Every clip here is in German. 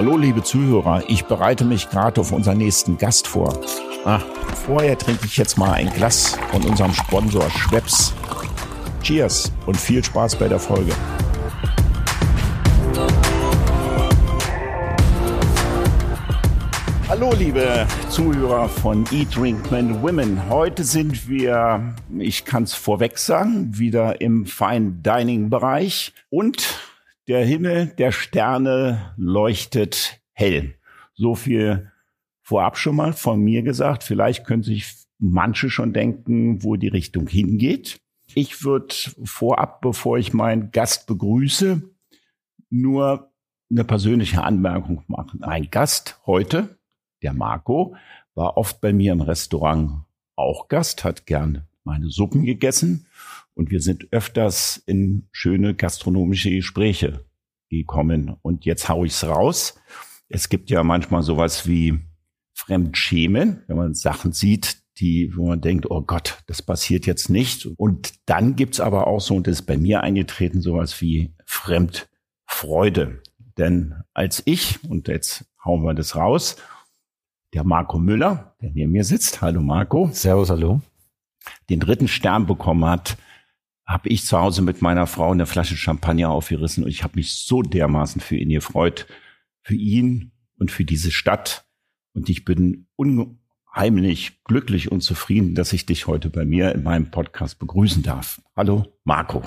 Hallo, liebe Zuhörer, ich bereite mich gerade auf unseren nächsten Gast vor. Ah, vorher trinke ich jetzt mal ein Glas von unserem Sponsor Schweppes. Cheers und viel Spaß bei der Folge. Hallo, liebe Zuhörer von Eat, Drink, Men, Women. Heute sind wir, ich kann es vorweg sagen, wieder im Fine Dining Bereich und der Himmel der Sterne leuchtet hell. So viel vorab schon mal von mir gesagt. Vielleicht können sich manche schon denken, wo die Richtung hingeht. Ich würde vorab, bevor ich meinen Gast begrüße, nur eine persönliche Anmerkung machen. Ein Gast heute, der Marco, war oft bei mir im Restaurant auch Gast, hat gern meine Suppen gegessen und wir sind öfters in schöne gastronomische Gespräche gekommen. Und jetzt hau ich's raus. Es gibt ja manchmal sowas wie Fremdschämen, wenn man Sachen sieht, die, wo man denkt, oh Gott, das passiert jetzt nicht. Und dann gibt's aber auch so, und das ist bei mir eingetreten, sowas wie Fremdfreude. Denn als ich, und jetzt hauen wir das raus, der Marco Müller, der neben mir sitzt, hallo Marco. Servus, hallo. Den dritten Stern bekommen hat, habe ich zu Hause mit meiner Frau eine Flasche Champagner aufgerissen und ich habe mich so dermaßen für ihn gefreut, für ihn und für diese Stadt. Und ich bin unheimlich glücklich und zufrieden, dass ich dich heute bei mir in meinem Podcast begrüßen darf. Hallo, Marco.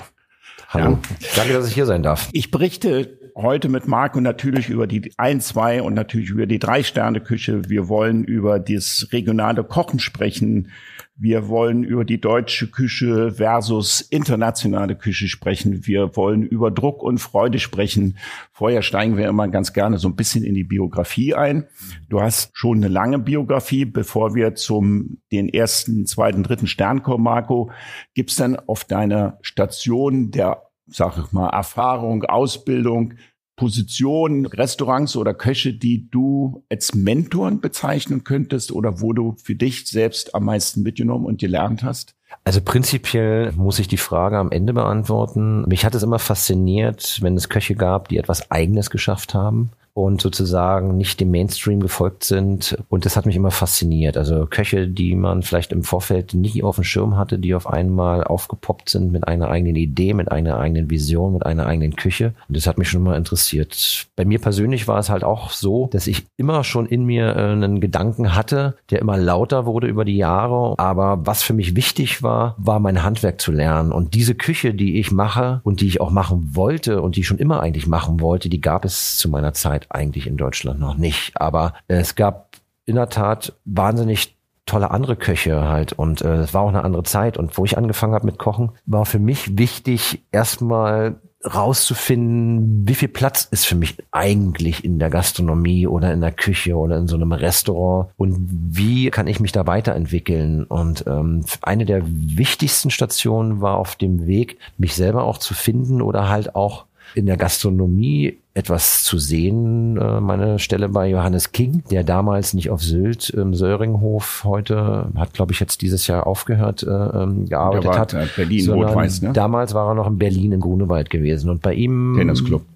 Hallo. Ja. Danke, dass ich hier sein darf. Ich berichte heute mit Marco natürlich über die ein, zwei und natürlich über die drei Sterne Küche. Wir wollen über das regionale Kochen sprechen. Wir wollen über die deutsche Küche versus internationale Küche sprechen. Wir wollen über Druck und Freude sprechen. Vorher steigen wir immer ganz gerne so ein bisschen in die Biografie ein. Du hast schon eine lange Biografie. Bevor wir zum den ersten, zweiten, dritten Stern kommen, Marco, gibt's dann auf deiner Station der, sag ich mal, Erfahrung, Ausbildung Positionen, Restaurants oder Köche, die du als Mentoren bezeichnen könntest oder wo du für dich selbst am meisten mitgenommen und gelernt hast? Also prinzipiell muss ich die Frage am Ende beantworten. Mich hat es immer fasziniert, wenn es Köche gab, die etwas Eigenes geschafft haben und sozusagen nicht dem Mainstream gefolgt sind. Und das hat mich immer fasziniert. Also Köche, die man vielleicht im Vorfeld nie auf dem Schirm hatte, die auf einmal aufgepoppt sind mit einer eigenen Idee, mit einer eigenen Vision, mit einer eigenen Küche. Und das hat mich schon immer interessiert. Bei mir persönlich war es halt auch so, dass ich immer schon in mir äh, einen Gedanken hatte, der immer lauter wurde über die Jahre. Aber was für mich wichtig war, war mein Handwerk zu lernen. Und diese Küche, die ich mache und die ich auch machen wollte und die ich schon immer eigentlich machen wollte, die gab es zu meiner Zeit eigentlich in Deutschland noch nicht. Aber es gab in der Tat wahnsinnig tolle andere Köche halt und äh, es war auch eine andere Zeit und wo ich angefangen habe mit Kochen, war für mich wichtig erstmal rauszufinden, wie viel Platz ist für mich eigentlich in der Gastronomie oder in der Küche oder in so einem Restaurant und wie kann ich mich da weiterentwickeln. Und ähm, eine der wichtigsten Stationen war auf dem Weg, mich selber auch zu finden oder halt auch in der Gastronomie etwas zu sehen. Äh, meine Stelle bei Johannes King, der damals nicht auf Sylt im Söringhof heute, hat glaube ich jetzt dieses Jahr aufgehört, äh, ähm, gearbeitet war, hat. Äh, Berlin, Rot-Weiß, ne? Damals war er noch in Berlin in Grunewald gewesen und bei ihm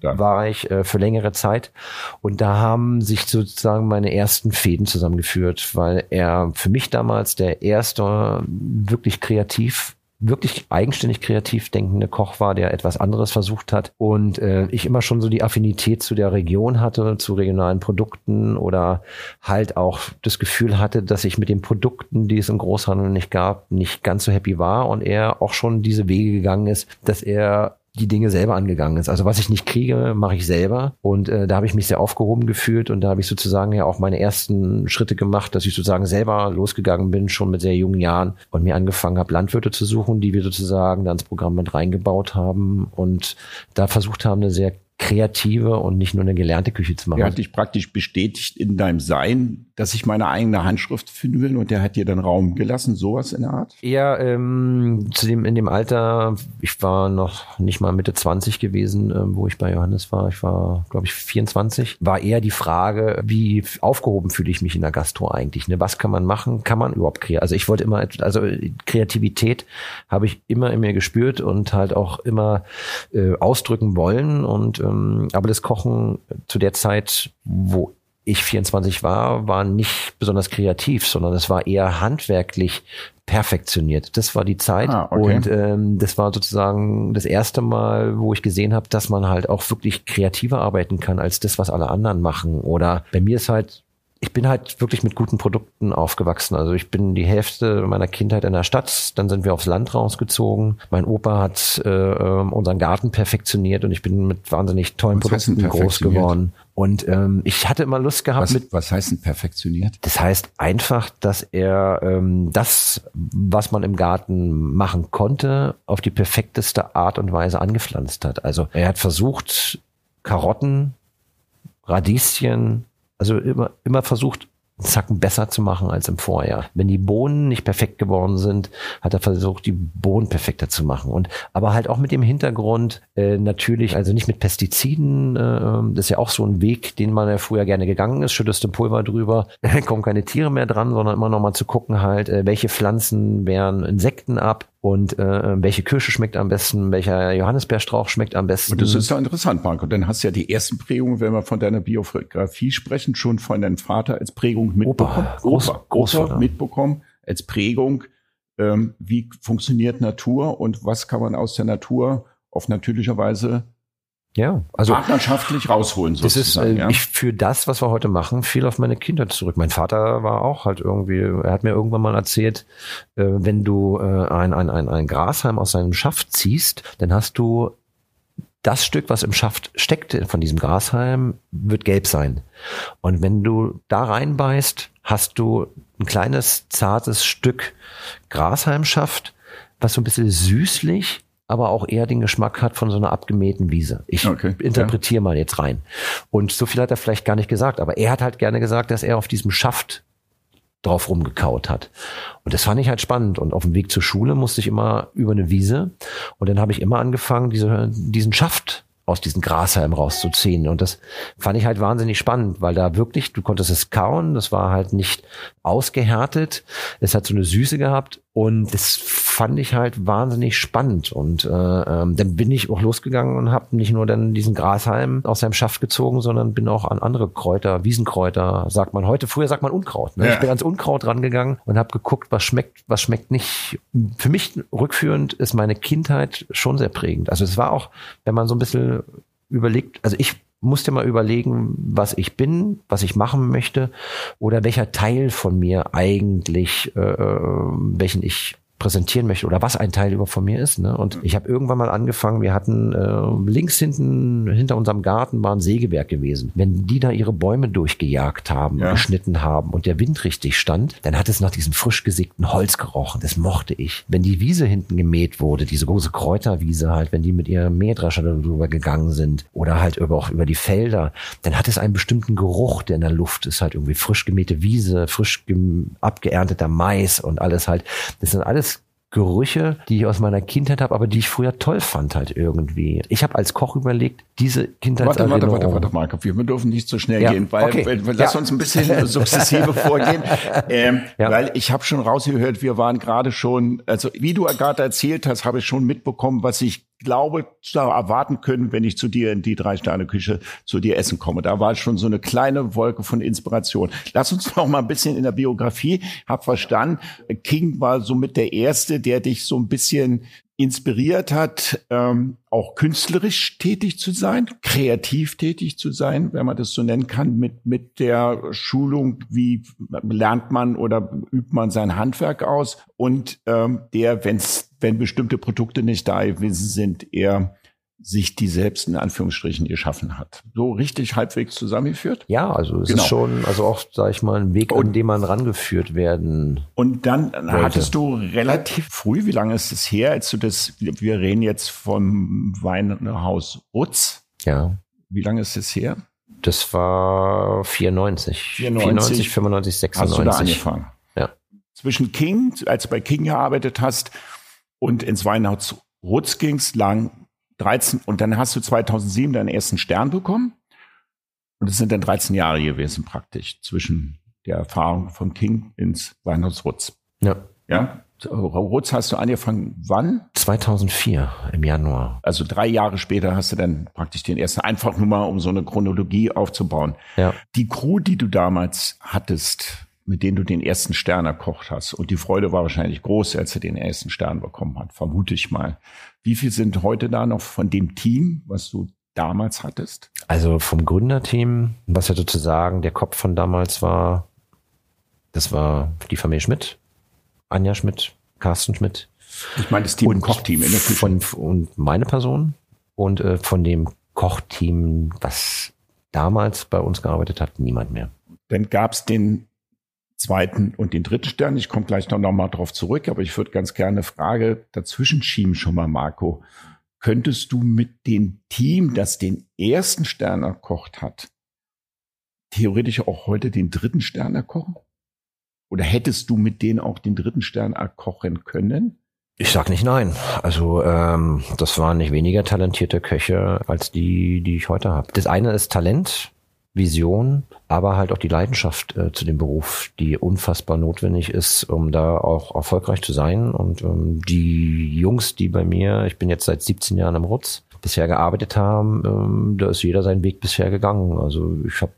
da. war ich äh, für längere Zeit und da haben sich sozusagen meine ersten Fäden zusammengeführt, weil er für mich damals der erste wirklich kreativ wirklich eigenständig kreativ denkende Koch war, der etwas anderes versucht hat und äh, ich immer schon so die Affinität zu der Region hatte, zu regionalen Produkten oder halt auch das Gefühl hatte, dass ich mit den Produkten, die es im Großhandel nicht gab, nicht ganz so happy war und er auch schon diese Wege gegangen ist, dass er die Dinge selber angegangen ist. Also was ich nicht kriege, mache ich selber. Und äh, da habe ich mich sehr aufgehoben gefühlt und da habe ich sozusagen ja auch meine ersten Schritte gemacht, dass ich sozusagen selber losgegangen bin, schon mit sehr jungen Jahren und mir angefangen habe, Landwirte zu suchen, die wir sozusagen da ins Programm mit reingebaut haben und da versucht haben, eine sehr kreative und nicht nur eine gelernte Küche zu machen. Er hat dich praktisch bestätigt in deinem Sein, dass ich meine eigene Handschrift finden will und der hat dir dann Raum gelassen, sowas in der Art? Ja, ähm, zu dem, in dem Alter, ich war noch nicht mal Mitte 20 gewesen, ähm, wo ich bei Johannes war. Ich war, glaube ich, 24. War eher die Frage, wie aufgehoben fühle ich mich in der Gastro eigentlich? Ne? Was kann man machen? Kann man überhaupt kreieren? Also ich wollte immer, also Kreativität habe ich immer in mir gespürt und halt auch immer äh, ausdrücken wollen und ähm, aber das Kochen zu der Zeit, wo ich 24 war, war nicht besonders kreativ, sondern es war eher handwerklich perfektioniert. Das war die Zeit ah, okay. und ähm, das war sozusagen das erste Mal, wo ich gesehen habe, dass man halt auch wirklich kreativer arbeiten kann als das, was alle anderen machen. Oder bei mir ist halt ich bin halt wirklich mit guten Produkten aufgewachsen. Also ich bin die Hälfte meiner Kindheit in der Stadt, dann sind wir aufs Land rausgezogen. Mein Opa hat äh, ähm, unseren Garten perfektioniert und ich bin mit wahnsinnig tollen was Produkten groß geworden. Und ähm, ich hatte immer Lust gehabt was, mit. Was heißt denn perfektioniert? Das heißt einfach, dass er ähm, das, was man im Garten machen konnte, auf die perfekteste Art und Weise angepflanzt hat. Also er hat versucht, Karotten, Radieschen, also immer, immer versucht, Zacken besser zu machen als im Vorjahr. Wenn die Bohnen nicht perfekt geworden sind, hat er versucht, die Bohnen perfekter zu machen. Und aber halt auch mit dem Hintergrund äh, natürlich, also nicht mit Pestiziden. Äh, das ist ja auch so ein Weg, den man ja früher gerne gegangen ist. Schüttest du Pulver drüber, kommen keine Tiere mehr dran, sondern immer noch mal zu gucken halt, äh, welche Pflanzen wehren Insekten ab und äh, welche Kirsche schmeckt am besten, welcher Johannisbeerstrauch schmeckt am besten. Und das ist ja interessant, Marco. Dann hast du ja die ersten Prägungen, wenn wir von deiner Biografie sprechen, schon von deinem Vater als Prägung mitbekommen. Opa, Groß, Opa, Opa mitbekommen als Prägung. Ähm, wie funktioniert Natur und was kann man aus der Natur auf natürlicher Weise ja, also partnerschaftlich rausholen sozusagen. Das ist, äh, ja. ich für das, was wir heute machen, viel auf meine Kinder zurück. Mein Vater war auch halt irgendwie, er hat mir irgendwann mal erzählt, äh, wenn du äh, ein, ein, ein, ein Grashalm aus seinem Schaft ziehst, dann hast du das Stück, was im Schaft steckt von diesem Grashalm, wird gelb sein. Und wenn du da reinbeißt, hast du ein kleines, zartes Stück Grashalmschaft, was so ein bisschen süßlich aber auch eher den Geschmack hat von so einer abgemähten Wiese. Ich okay, interpretiere ja. mal jetzt rein. Und so viel hat er vielleicht gar nicht gesagt, aber er hat halt gerne gesagt, dass er auf diesem Schaft drauf rumgekaut hat. Und das fand ich halt spannend. Und auf dem Weg zur Schule musste ich immer über eine Wiese. Und dann habe ich immer angefangen, diese, diesen Schaft aus diesen Grashalmen rauszuziehen. Und das fand ich halt wahnsinnig spannend, weil da wirklich, du konntest es kauen, das war halt nicht ausgehärtet, es hat so eine Süße gehabt und das fand ich halt wahnsinnig spannend. Und äh, ähm, dann bin ich auch losgegangen und habe nicht nur dann diesen Grashalm aus seinem Schaft gezogen, sondern bin auch an andere Kräuter, Wiesenkräuter, sagt man heute. Früher sagt man Unkraut. Ne? Ja. Ich bin ans Unkraut rangegangen und habe geguckt, was schmeckt, was schmeckt nicht. Für mich rückführend ist meine Kindheit schon sehr prägend. Also es war auch, wenn man so ein bisschen überlegt, also ich musste mal überlegen, was ich bin, was ich machen möchte oder welcher Teil von mir eigentlich, äh, äh welchen ich präsentieren möchte oder was ein Teil über von mir ist. Ne? Und ich habe irgendwann mal angefangen, wir hatten äh, links hinten, hinter unserem Garten war ein Sägewerk gewesen. Wenn die da ihre Bäume durchgejagt haben, ja. geschnitten haben und der Wind richtig stand, dann hat es nach diesem frisch gesägten Holz gerochen. Das mochte ich. Wenn die Wiese hinten gemäht wurde, diese große Kräuterwiese halt, wenn die mit ihrem Mähdrescher darüber gegangen sind oder halt über, auch über die Felder, dann hat es einen bestimmten Geruch, der in der Luft ist, halt irgendwie frisch gemähte Wiese, frisch abgeernteter Mais und alles halt. Das sind alles Gerüche, die ich aus meiner Kindheit habe, aber die ich früher toll fand halt irgendwie. Ich habe als Koch überlegt, diese Kindheitserinnerung... Warte, warte, warte, warte, Marco, wir dürfen nicht so schnell ja, gehen, weil, okay. lass ja. uns ein bisschen sukzessive vorgehen, ähm, ja. weil ich habe schon rausgehört, wir waren gerade schon, also wie du gerade erzählt hast, habe ich schon mitbekommen, was ich glaube zu erwarten können, wenn ich zu dir in die Drei-Sterne-Küche zu dir essen komme. Da war schon so eine kleine Wolke von Inspiration. Lass uns noch mal ein bisschen in der Biografie. Hab verstanden, King war somit der Erste, der dich so ein bisschen inspiriert hat, ähm, auch künstlerisch tätig zu sein, kreativ tätig zu sein, wenn man das so nennen kann, mit, mit der Schulung, wie lernt man oder übt man sein Handwerk aus und ähm, der, wenn's, wenn bestimmte Produkte nicht da gewesen sind, eher sich die selbst in Anführungsstrichen geschaffen hat. So richtig halbwegs zusammengeführt? Ja, also es genau. ist schon, also auch, sag ich mal, ein Weg, und, an dem man rangeführt werden. Und dann wollte. hattest du relativ früh, wie lange ist es her, als du das, wir reden jetzt vom Weinhaus Utz. Ja. Wie lange ist es her? Das war 94. 94, 94 95, 96. Hast du da angefangen? Ja. Zwischen King, als du bei King gearbeitet hast, und ins Weinhaus Rutz ging's lang 13, und dann hast du 2007 deinen ersten Stern bekommen. Und es sind dann 13 Jahre gewesen praktisch zwischen der Erfahrung von King ins Weinhaus Rutz. Ja. Ja. Rutz hast du angefangen, wann? 2004 im Januar. Also drei Jahre später hast du dann praktisch den ersten, einfach nur mal, um so eine Chronologie aufzubauen. Ja. Die Crew, die du damals hattest, mit denen du den ersten Stern erkocht hast, und die Freude war wahrscheinlich groß, als er den ersten Stern bekommen hat, vermute ich mal. Wie viel sind heute da noch von dem Team, was du damals hattest? Also vom Gründerteam, was ja sozusagen der Kopf von damals war, das war die Familie Schmidt, Anja Schmidt, Carsten Schmidt. Ich meine das Team und Kochteam in der Küche. Von, und meine Person und äh, von dem Kochteam, was damals bei uns gearbeitet hat, niemand mehr. Dann gab es den zweiten und den dritten Stern. Ich komme gleich noch, mal drauf zurück, aber ich würde ganz gerne eine Frage dazwischen schieben schon mal, Marco. Könntest du mit dem Team, das den ersten Stern erkocht hat, theoretisch auch heute den dritten Stern erkochen? Oder hättest du mit denen auch den dritten Stern erkochen können? Ich sag nicht nein. Also ähm, das waren nicht weniger talentierte Köche als die, die ich heute habe. Das eine ist Talent, Vision, aber halt auch die Leidenschaft äh, zu dem Beruf, die unfassbar notwendig ist, um da auch erfolgreich zu sein. Und ähm, die Jungs, die bei mir, ich bin jetzt seit 17 Jahren im Rutz, bisher gearbeitet haben, ähm, da ist jeder seinen Weg bisher gegangen. Also ich habe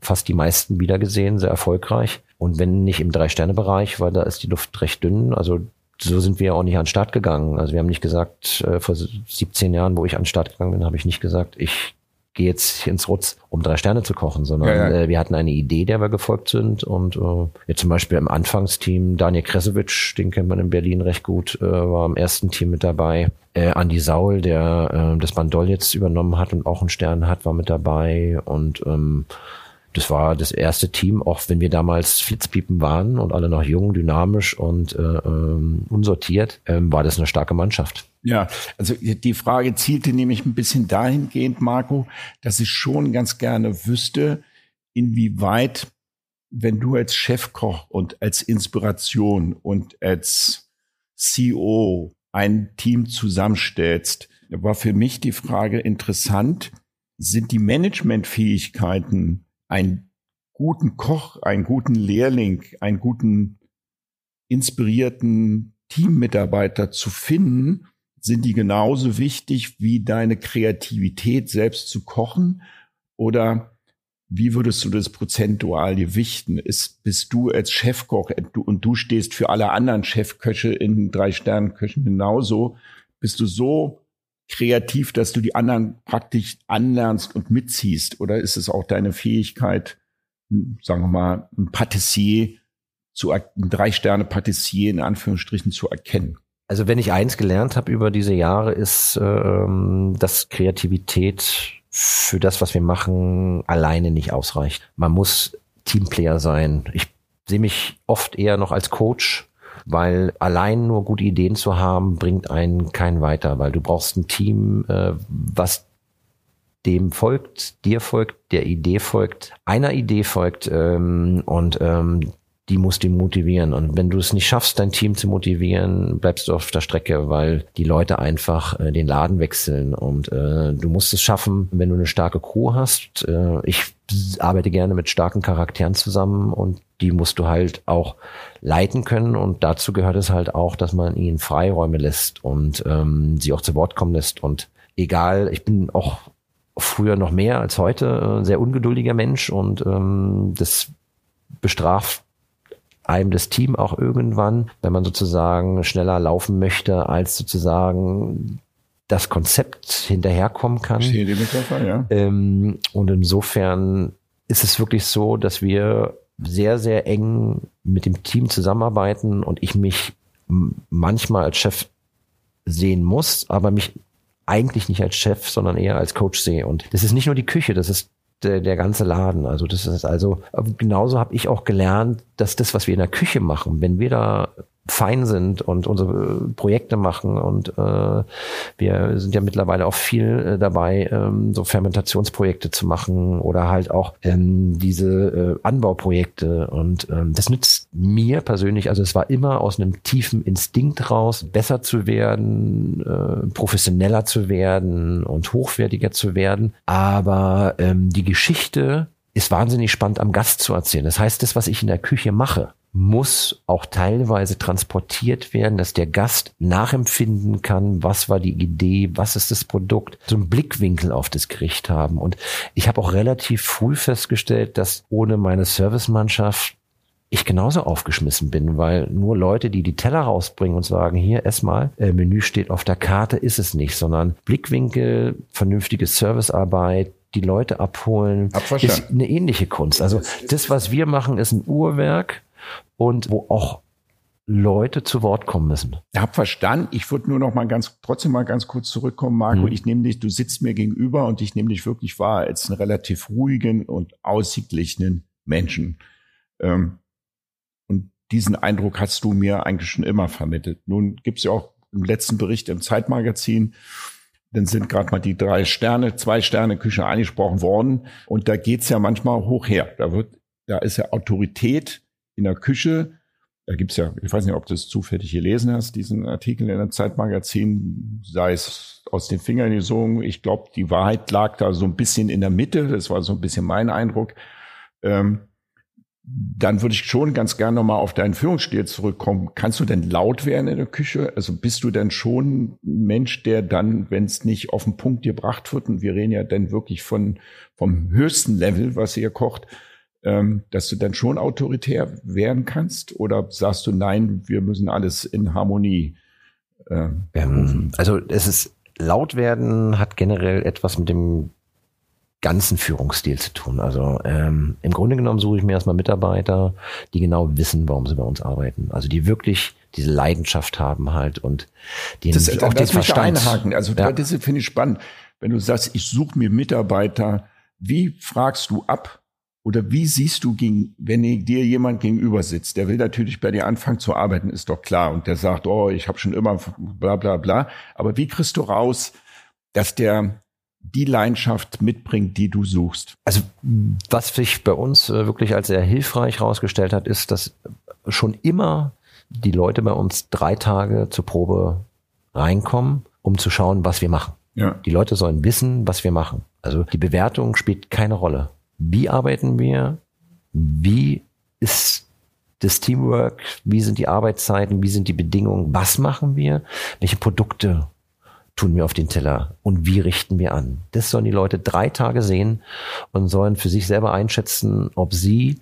fast die meisten wiedergesehen, sehr erfolgreich. Und wenn nicht im Drei-Sterne-Bereich, weil da ist die Luft recht dünn. Also so sind wir auch nicht an den Start gegangen. Also wir haben nicht gesagt, äh, vor 17 Jahren, wo ich an den Start gegangen bin, habe ich nicht gesagt, ich gehe jetzt ins Rutz, um drei Sterne zu kochen, sondern ja, ja. Äh, wir hatten eine Idee, der wir gefolgt sind. Und äh, jetzt zum Beispiel im Anfangsteam Daniel Kresewitsch, den kennt man in Berlin recht gut, äh, war im ersten Team mit dabei. Äh, Andi Saul, der äh, das Bandol jetzt übernommen hat und auch einen Stern hat, war mit dabei. Und ähm, das war das erste Team, auch wenn wir damals Flitzpiepen waren und alle noch jung, dynamisch und äh, ähm, unsortiert, ähm, war das eine starke Mannschaft. Ja, also die Frage zielte nämlich ein bisschen dahingehend, Marco, dass ich schon ganz gerne wüsste, inwieweit, wenn du als Chefkoch und als Inspiration und als CEO ein Team zusammenstellst, war für mich die Frage interessant, sind die Managementfähigkeiten einen guten Koch, einen guten Lehrling, einen guten inspirierten Teammitarbeiter zu finden, sind die genauso wichtig wie deine Kreativität selbst zu kochen? Oder wie würdest du das prozentual gewichten? Ist, bist du als Chefkoch und du stehst für alle anderen Chefköche in drei Sternenköchen genauso, bist du so kreativ, dass du die anderen praktisch anlernst und mitziehst? Oder ist es auch deine Fähigkeit, sagen wir mal, ein Patissier zu, ein Drei-Sterne-Patissier in Anführungsstrichen zu erkennen? Also wenn ich eins gelernt habe über diese Jahre, ist, ähm, dass Kreativität für das, was wir machen, alleine nicht ausreicht. Man muss Teamplayer sein. Ich sehe mich oft eher noch als Coach weil allein nur gute Ideen zu haben, bringt einen keinen weiter, weil du brauchst ein Team, äh, was dem folgt, dir folgt, der Idee folgt, einer Idee folgt ähm, und ähm, die muss die motivieren. Und wenn du es nicht schaffst, dein Team zu motivieren, bleibst du auf der Strecke, weil die Leute einfach äh, den Laden wechseln. Und äh, du musst es schaffen, wenn du eine starke Crew hast. Äh, ich arbeite gerne mit starken Charakteren zusammen und die musst du halt auch leiten können. Und dazu gehört es halt auch, dass man ihnen Freiräume lässt und ähm, sie auch zu Wort kommen lässt. Und egal, ich bin auch früher noch mehr als heute äh, sehr ungeduldiger Mensch und ähm, das bestraft einem das Team auch irgendwann, wenn man sozusagen schneller laufen möchte, als sozusagen das Konzept hinterherkommen kann. Ich die Metapher, ja. Ähm, und insofern ist es wirklich so, dass wir sehr, sehr eng mit dem Team zusammenarbeiten und ich mich manchmal als Chef sehen muss, aber mich eigentlich nicht als Chef, sondern eher als Coach sehe. Und das ist nicht nur die Küche, das ist der, der ganze Laden. Also das ist also genauso habe ich auch gelernt, dass das, was wir in der Küche machen, wenn wir da fein sind und unsere Projekte machen und äh, wir sind ja mittlerweile auch viel äh, dabei, ähm, so Fermentationsprojekte zu machen oder halt auch ähm, diese äh, Anbauprojekte und ähm, das nützt mir persönlich, also es war immer aus einem tiefen Instinkt raus, besser zu werden, äh, professioneller zu werden und hochwertiger zu werden, aber ähm, die Geschichte ist wahnsinnig spannend am Gast zu erzählen. Das heißt, das, was ich in der Küche mache, muss auch teilweise transportiert werden, dass der Gast nachempfinden kann, was war die Idee, was ist das Produkt, so einen Blickwinkel auf das Gericht haben. Und ich habe auch relativ früh festgestellt, dass ohne meine Servicemannschaft ich genauso aufgeschmissen bin, weil nur Leute, die die Teller rausbringen und sagen, hier, ess mal, äh, Menü steht auf der Karte, ist es nicht, sondern Blickwinkel, vernünftige Servicearbeit, die Leute abholen, ist eine ähnliche Kunst. Also das, was wir machen, ist ein Uhrwerk und wo auch Leute zu Wort kommen müssen. Ich habe verstanden. Ich würde nur noch mal ganz, trotzdem mal ganz kurz zurückkommen, Marco. Mhm. Ich nehme dich, du sitzt mir gegenüber und ich nehme dich wirklich wahr als einen relativ ruhigen und ausgeglichenen Menschen. Ähm, und diesen Eindruck hast du mir eigentlich schon immer vermittelt. Nun gibt's ja auch im letzten Bericht im Zeitmagazin, dann sind gerade mal die drei Sterne, zwei Sterne Küche angesprochen worden. Und da geht's ja manchmal hoch her. Da wird, da ist ja Autorität in der Küche. Da gibt's ja, ich weiß nicht, ob du es zufällig gelesen hast, diesen Artikel in der Zeitmagazin, sei es aus den Fingern gesogen. Ich glaube, die Wahrheit lag da so ein bisschen in der Mitte. Das war so ein bisschen mein Eindruck. Ähm, dann würde ich schon ganz gerne nochmal auf deinen Führungsstil zurückkommen. Kannst du denn laut werden in der Küche? Also bist du denn schon ein Mensch, der dann, wenn es nicht auf den Punkt gebracht wird, und wir reden ja dann wirklich von vom höchsten Level, was ihr kocht, ähm, dass du dann schon autoritär werden kannst? Oder sagst du, nein, wir müssen alles in Harmonie? Ähm, ähm, also es ist laut werden hat generell etwas mit dem ganzen Führungsstil zu tun. Also ähm, im Grunde genommen suche ich mir erstmal Mitarbeiter, die genau wissen, warum sie bei uns arbeiten. Also die wirklich diese Leidenschaft haben halt und die das, auch das den Verstand. Einhaken. Also ja. das finde ich spannend. Wenn du sagst, ich suche mir Mitarbeiter, wie fragst du ab oder wie siehst du, gegen, wenn dir jemand gegenüber sitzt, der will natürlich bei dir anfangen zu arbeiten, ist doch klar. Und der sagt, oh, ich habe schon immer bla bla bla. Aber wie kriegst du raus, dass der die Leidenschaft mitbringt, die du suchst? Also was sich bei uns äh, wirklich als sehr hilfreich herausgestellt hat, ist, dass schon immer die Leute bei uns drei Tage zur Probe reinkommen, um zu schauen, was wir machen. Ja. Die Leute sollen wissen, was wir machen. Also die Bewertung spielt keine Rolle. Wie arbeiten wir? Wie ist das Teamwork? Wie sind die Arbeitszeiten? Wie sind die Bedingungen? Was machen wir? Welche Produkte tun wir auf den Teller und wie richten wir an. Das sollen die Leute drei Tage sehen und sollen für sich selber einschätzen, ob sie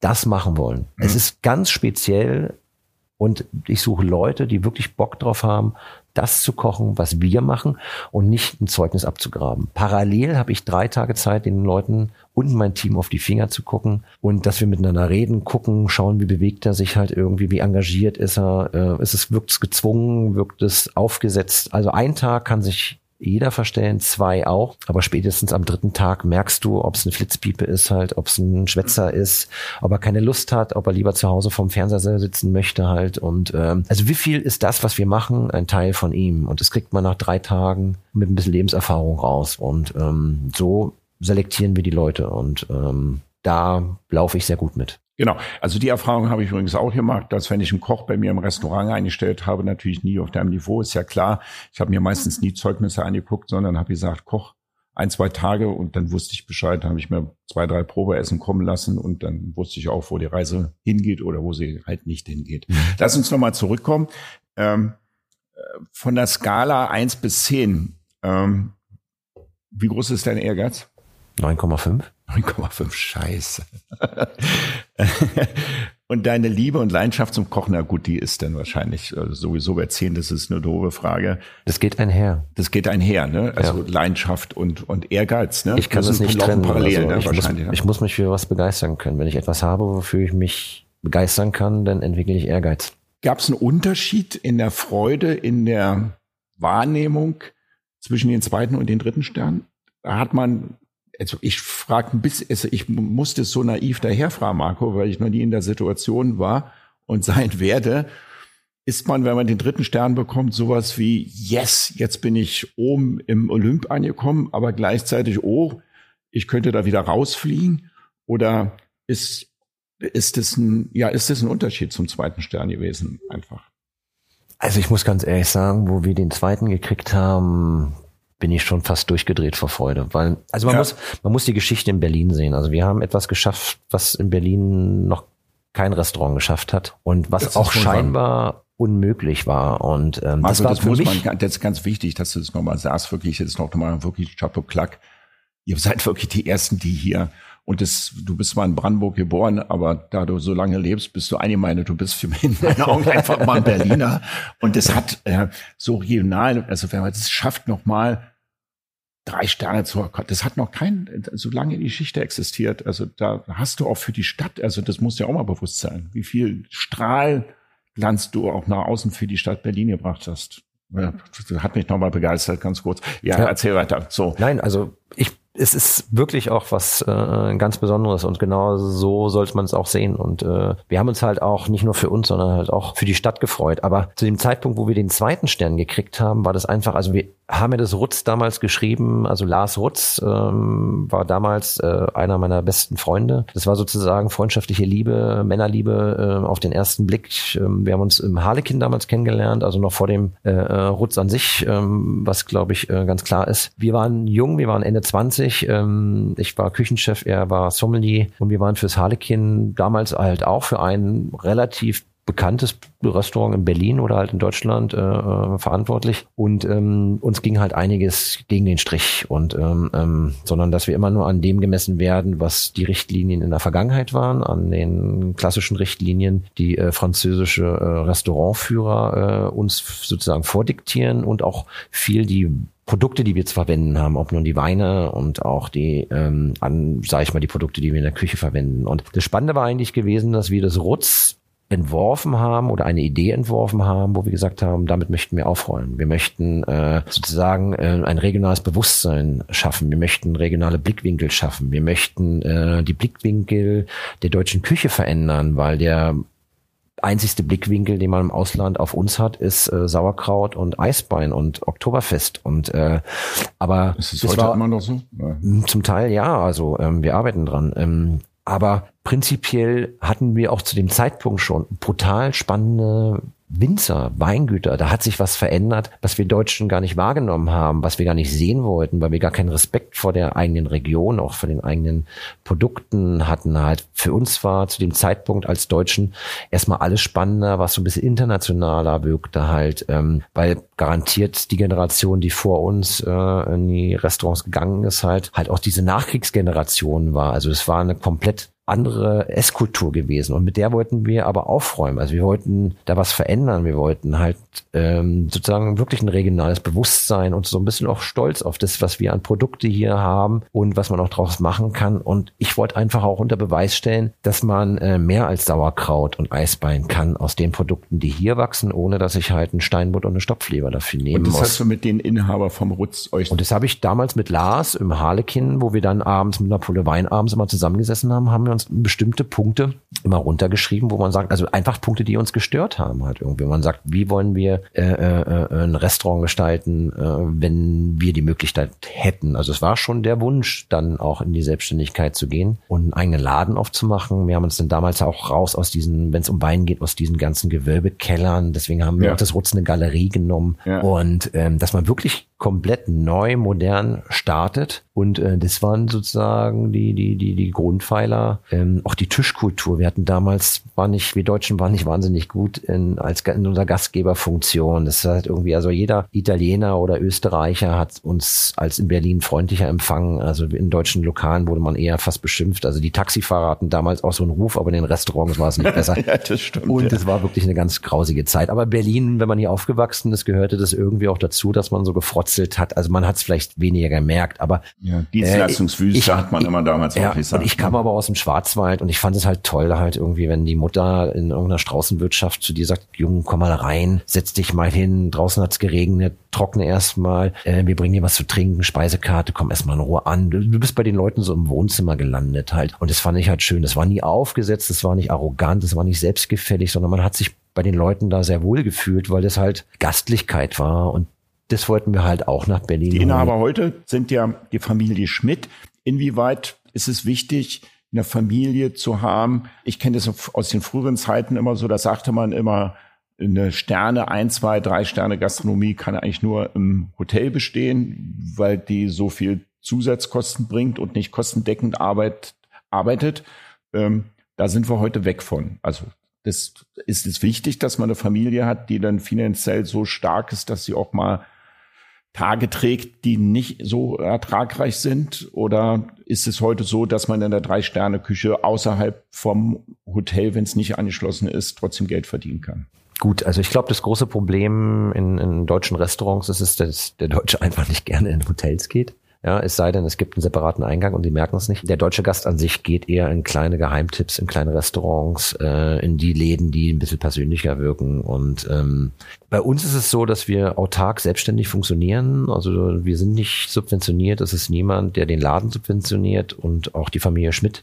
das machen wollen. Mhm. Es ist ganz speziell und ich suche Leute, die wirklich Bock drauf haben, das zu kochen, was wir machen und nicht ein Zeugnis abzugraben. Parallel habe ich drei Tage Zeit, den Leuten und mein Team auf die Finger zu gucken und dass wir miteinander reden, gucken, schauen, wie bewegt er sich halt irgendwie, wie engagiert ist er, äh, ist es, wirkt es gezwungen, wirkt es aufgesetzt. Also ein Tag kann sich jeder verstellen, zwei auch. Aber spätestens am dritten Tag merkst du, ob es eine Flitzpiepe ist halt, ob es ein Schwätzer ist, ob er keine Lust hat, ob er lieber zu Hause vorm Fernseher sitzen möchte halt. Und ähm, also wie viel ist das, was wir machen, ein Teil von ihm? Und das kriegt man nach drei Tagen mit ein bisschen Lebenserfahrung raus. Und ähm, so selektieren wir die Leute. Und ähm, da laufe ich sehr gut mit. Genau. Also die Erfahrung habe ich übrigens auch gemacht, dass wenn ich einen Koch bei mir im Restaurant eingestellt habe, natürlich nie auf deinem Niveau, ist ja klar. Ich habe mir meistens nie Zeugnisse angeguckt, sondern habe gesagt, Koch ein, zwei Tage und dann wusste ich Bescheid, habe ich mir zwei, drei Probeessen kommen lassen und dann wusste ich auch, wo die Reise hingeht oder wo sie halt nicht hingeht. Mhm. Lass uns nochmal zurückkommen. Ähm, äh, von der Skala eins bis zehn. Ähm, wie groß ist dein Ehrgeiz? 9,5. 9,5, scheiße. und deine Liebe und Leidenschaft zum Kochen, na gut, die ist dann wahrscheinlich also sowieso bei 10, das ist eine doofe Frage. Das geht einher. Das geht einher, ne? Also ja. Leidenschaft und, und Ehrgeiz, ne? Ich kann das, das nicht trennen. Parallel, also ne? ich, wahrscheinlich, muss, ich muss mich für was begeistern können. Wenn ich etwas habe, wofür ich mich begeistern kann, dann entwickle ich Ehrgeiz. Gab es einen Unterschied in der Freude, in der Wahrnehmung zwischen den zweiten und den dritten Stern? Da hat man also ich frage ein bisschen, also ich musste so naiv daherfragen, Marco, weil ich noch nie in der Situation war und sein werde. Ist man, wenn man den dritten Stern bekommt, sowas wie, yes, jetzt bin ich oben im Olymp angekommen, aber gleichzeitig, oh, ich könnte da wieder rausfliegen? Oder ist, ist das ein, ja, ist das ein Unterschied zum zweiten Stern gewesen, einfach? Also ich muss ganz ehrlich sagen, wo wir den zweiten gekriegt haben, bin ich schon fast durchgedreht vor Freude, weil also man ja. muss man muss die Geschichte in Berlin sehen. Also wir haben etwas geschafft, was in Berlin noch kein Restaurant geschafft hat und was auch scheinbar unmöglich war. Und ähm, also das, das muss man, das ist ganz wichtig, dass du das nochmal sagst, wirklich jetzt noch mal wirklich Chapeau Klack. Ihr seid wirklich die Ersten, die hier und das, du bist mal in Brandenburg geboren, aber da du so lange lebst, bist du eine meine, du bist für mich in meinen Augen einfach mal ein Berliner. Und das hat äh, so regional, also wenn man das schafft, nochmal drei Sterne zu das hat noch kein, so lange die Geschichte existiert. Also da hast du auch für die Stadt, also das muss ja auch mal bewusst sein, wie viel Strahlglanz du auch nach außen für die Stadt Berlin gebracht hast. Hat mich nochmal begeistert, ganz kurz. Ja, ja, erzähl weiter. So. Nein, also ich es ist wirklich auch was äh, ganz Besonderes und genau so sollte man es auch sehen. Und äh, wir haben uns halt auch nicht nur für uns, sondern halt auch für die Stadt gefreut. Aber zu dem Zeitpunkt, wo wir den zweiten Stern gekriegt haben, war das einfach, also wir haben ja das Rutz damals geschrieben, also Lars Rutz ähm, war damals äh, einer meiner besten Freunde. Das war sozusagen freundschaftliche Liebe, Männerliebe äh, auf den ersten Blick. Ähm, wir haben uns im Harlekin damals kennengelernt, also noch vor dem äh, äh Rutz an sich, ähm, was glaube ich äh, ganz klar ist. Wir waren jung, wir waren Ende 20 20. Ähm, ich war Küchenchef, er war Sommelier und wir waren fürs Harlekin damals halt auch für ein relativ bekanntes Restaurant in Berlin oder halt in Deutschland äh, äh, verantwortlich und ähm, uns ging halt einiges gegen den Strich und ähm, ähm, sondern dass wir immer nur an dem gemessen werden, was die Richtlinien in der Vergangenheit waren, an den klassischen Richtlinien, die äh, französische äh, Restaurantführer äh, uns sozusagen vordiktieren und auch viel die Produkte, die wir zu verwenden haben, ob nun die Weine und auch die, ähm, an, sag ich mal, die Produkte, die wir in der Küche verwenden. Und das Spannende war eigentlich gewesen, dass wir das Rutz entworfen haben oder eine Idee entworfen haben, wo wir gesagt haben, damit möchten wir aufrollen. Wir möchten äh, sozusagen äh, ein regionales Bewusstsein schaffen. Wir möchten regionale Blickwinkel schaffen. Wir möchten äh, die Blickwinkel der deutschen Küche verändern, weil der einzigste Blickwinkel, den man im Ausland auf uns hat, ist äh, Sauerkraut und Eisbein und Oktoberfest. Und äh, aber ist es heute war, immer noch so? Ja. Zum Teil ja, also ähm, wir arbeiten dran. Ähm, aber prinzipiell hatten wir auch zu dem Zeitpunkt schon brutal spannende Winzer, Weingüter, da hat sich was verändert, was wir Deutschen gar nicht wahrgenommen haben, was wir gar nicht sehen wollten, weil wir gar keinen Respekt vor der eigenen Region, auch vor den eigenen Produkten hatten. Halt für uns war zu dem Zeitpunkt als Deutschen erstmal alles spannender, was so ein bisschen internationaler wirkte halt, ähm, weil garantiert die Generation, die vor uns äh, in die Restaurants gegangen ist, halt halt auch diese Nachkriegsgeneration war. Also es war eine komplett andere Esskultur gewesen und mit der wollten wir aber aufräumen. Also wir wollten da was verändern. Wir wollten halt ähm, sozusagen wirklich ein regionales Bewusstsein und so ein bisschen auch stolz auf das, was wir an Produkte hier haben und was man auch draus machen kann. Und ich wollte einfach auch unter Beweis stellen, dass man äh, mehr als Sauerkraut und Eisbein kann aus den Produkten, die hier wachsen, ohne dass ich halt einen Steinbutt und eine Stopfleber dafür nehme. Und das hast du mit den Inhaber vom Rutz euch. Und das habe ich damals mit Lars im Harlekin, wo wir dann abends mit einer Pulle Wein abends immer zusammengesessen haben, haben wir uns bestimmte Punkte immer runtergeschrieben, wo man sagt, also einfach Punkte, die uns gestört haben halt irgendwie. Man sagt, wie wollen wir äh, äh, äh, ein Restaurant gestalten, äh, wenn wir die Möglichkeit hätten. Also es war schon der Wunsch, dann auch in die Selbstständigkeit zu gehen und einen eigenen Laden aufzumachen. Wir haben uns dann damals auch raus aus diesen, wenn es um Wein geht, aus diesen ganzen Gewölbekellern. Deswegen haben wir ja. das Rutz eine Galerie genommen ja. und ähm, dass man wirklich komplett neu, modern startet. Und äh, das waren sozusagen die, die, die, die Grundpfeiler. Ähm, auch die Tischkultur. Wir hatten damals, war nicht, wir Deutschen waren nicht wahnsinnig gut in, als in unserer Gastgeberfunktion. Das hat irgendwie, also jeder Italiener oder Österreicher hat uns als in Berlin freundlicher empfangen. Also in deutschen Lokalen wurde man eher fast beschimpft. Also die Taxifahrer hatten damals auch so einen Ruf, aber in den Restaurants war es nicht besser. ja, das stimmt. Und es ja. war wirklich eine ganz grausige Zeit. Aber Berlin, wenn man hier aufgewachsen ist, gehörte das irgendwie auch dazu, dass man so gefrotzt gewechselt hat. Also man hat es vielleicht weniger gemerkt, aber ja, Dienstleistungswüste äh, hat man immer damals ja, auch gesagt. Und ich kam aber aus dem Schwarzwald und ich fand es halt toll, halt irgendwie, wenn die Mutter in irgendeiner Straußenwirtschaft zu dir sagt, Jung, komm mal rein, setz dich mal hin, draußen hat's geregnet, trockne erstmal, äh, wir bringen dir was zu trinken, Speisekarte, komm erstmal in Ruhe an. Du, du bist bei den Leuten so im Wohnzimmer gelandet halt. Und das fand ich halt schön. Das war nie aufgesetzt, das war nicht arrogant, das war nicht selbstgefällig, sondern man hat sich bei den Leuten da sehr wohl gefühlt, weil das halt Gastlichkeit war und das wollten wir halt auch nach Berlin. Die Inhaber heute sind ja die Familie Schmidt. Inwieweit ist es wichtig, eine Familie zu haben? Ich kenne das aus den früheren Zeiten immer so, da sagte man immer, eine Sterne, ein, zwei, drei Sterne Gastronomie kann eigentlich nur im Hotel bestehen, weil die so viel Zusatzkosten bringt und nicht kostendeckend arbeit, arbeitet. Ähm, Da sind wir heute weg von. Also das ist es wichtig, dass man eine Familie hat, die dann finanziell so stark ist, dass sie auch mal Tage trägt, die nicht so ertragreich sind? Oder ist es heute so, dass man in der Drei-Sterne-Küche außerhalb vom Hotel, wenn es nicht angeschlossen ist, trotzdem Geld verdienen kann? Gut, also ich glaube, das große Problem in, in deutschen Restaurants ist es, dass der Deutsche einfach nicht gerne in Hotels geht. Ja, es sei denn, es gibt einen separaten Eingang und die merken es nicht. Der deutsche Gast an sich geht eher in kleine Geheimtipps, in kleine Restaurants, äh, in die Läden, die ein bisschen persönlicher wirken. Und ähm, bei uns ist es so, dass wir autark selbstständig funktionieren. Also wir sind nicht subventioniert. Es ist niemand, der den Laden subventioniert und auch die Familie Schmidt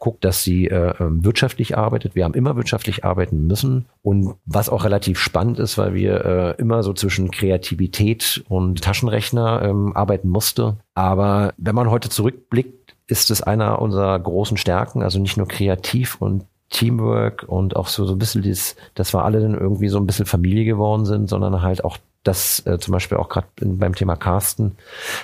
guckt, dass sie äh, ähm, wirtschaftlich arbeitet. Wir haben immer wirtschaftlich arbeiten müssen. Und was auch relativ spannend ist, weil wir äh, immer so zwischen Kreativität und Taschenrechner ähm, arbeiten musste aber wenn man heute zurückblickt, ist es einer unserer großen Stärken, also nicht nur kreativ und Teamwork und auch so, so ein bisschen dieses, dass wir alle dann irgendwie so ein bisschen Familie geworden sind, sondern halt auch das äh, zum Beispiel auch gerade beim Thema Carsten,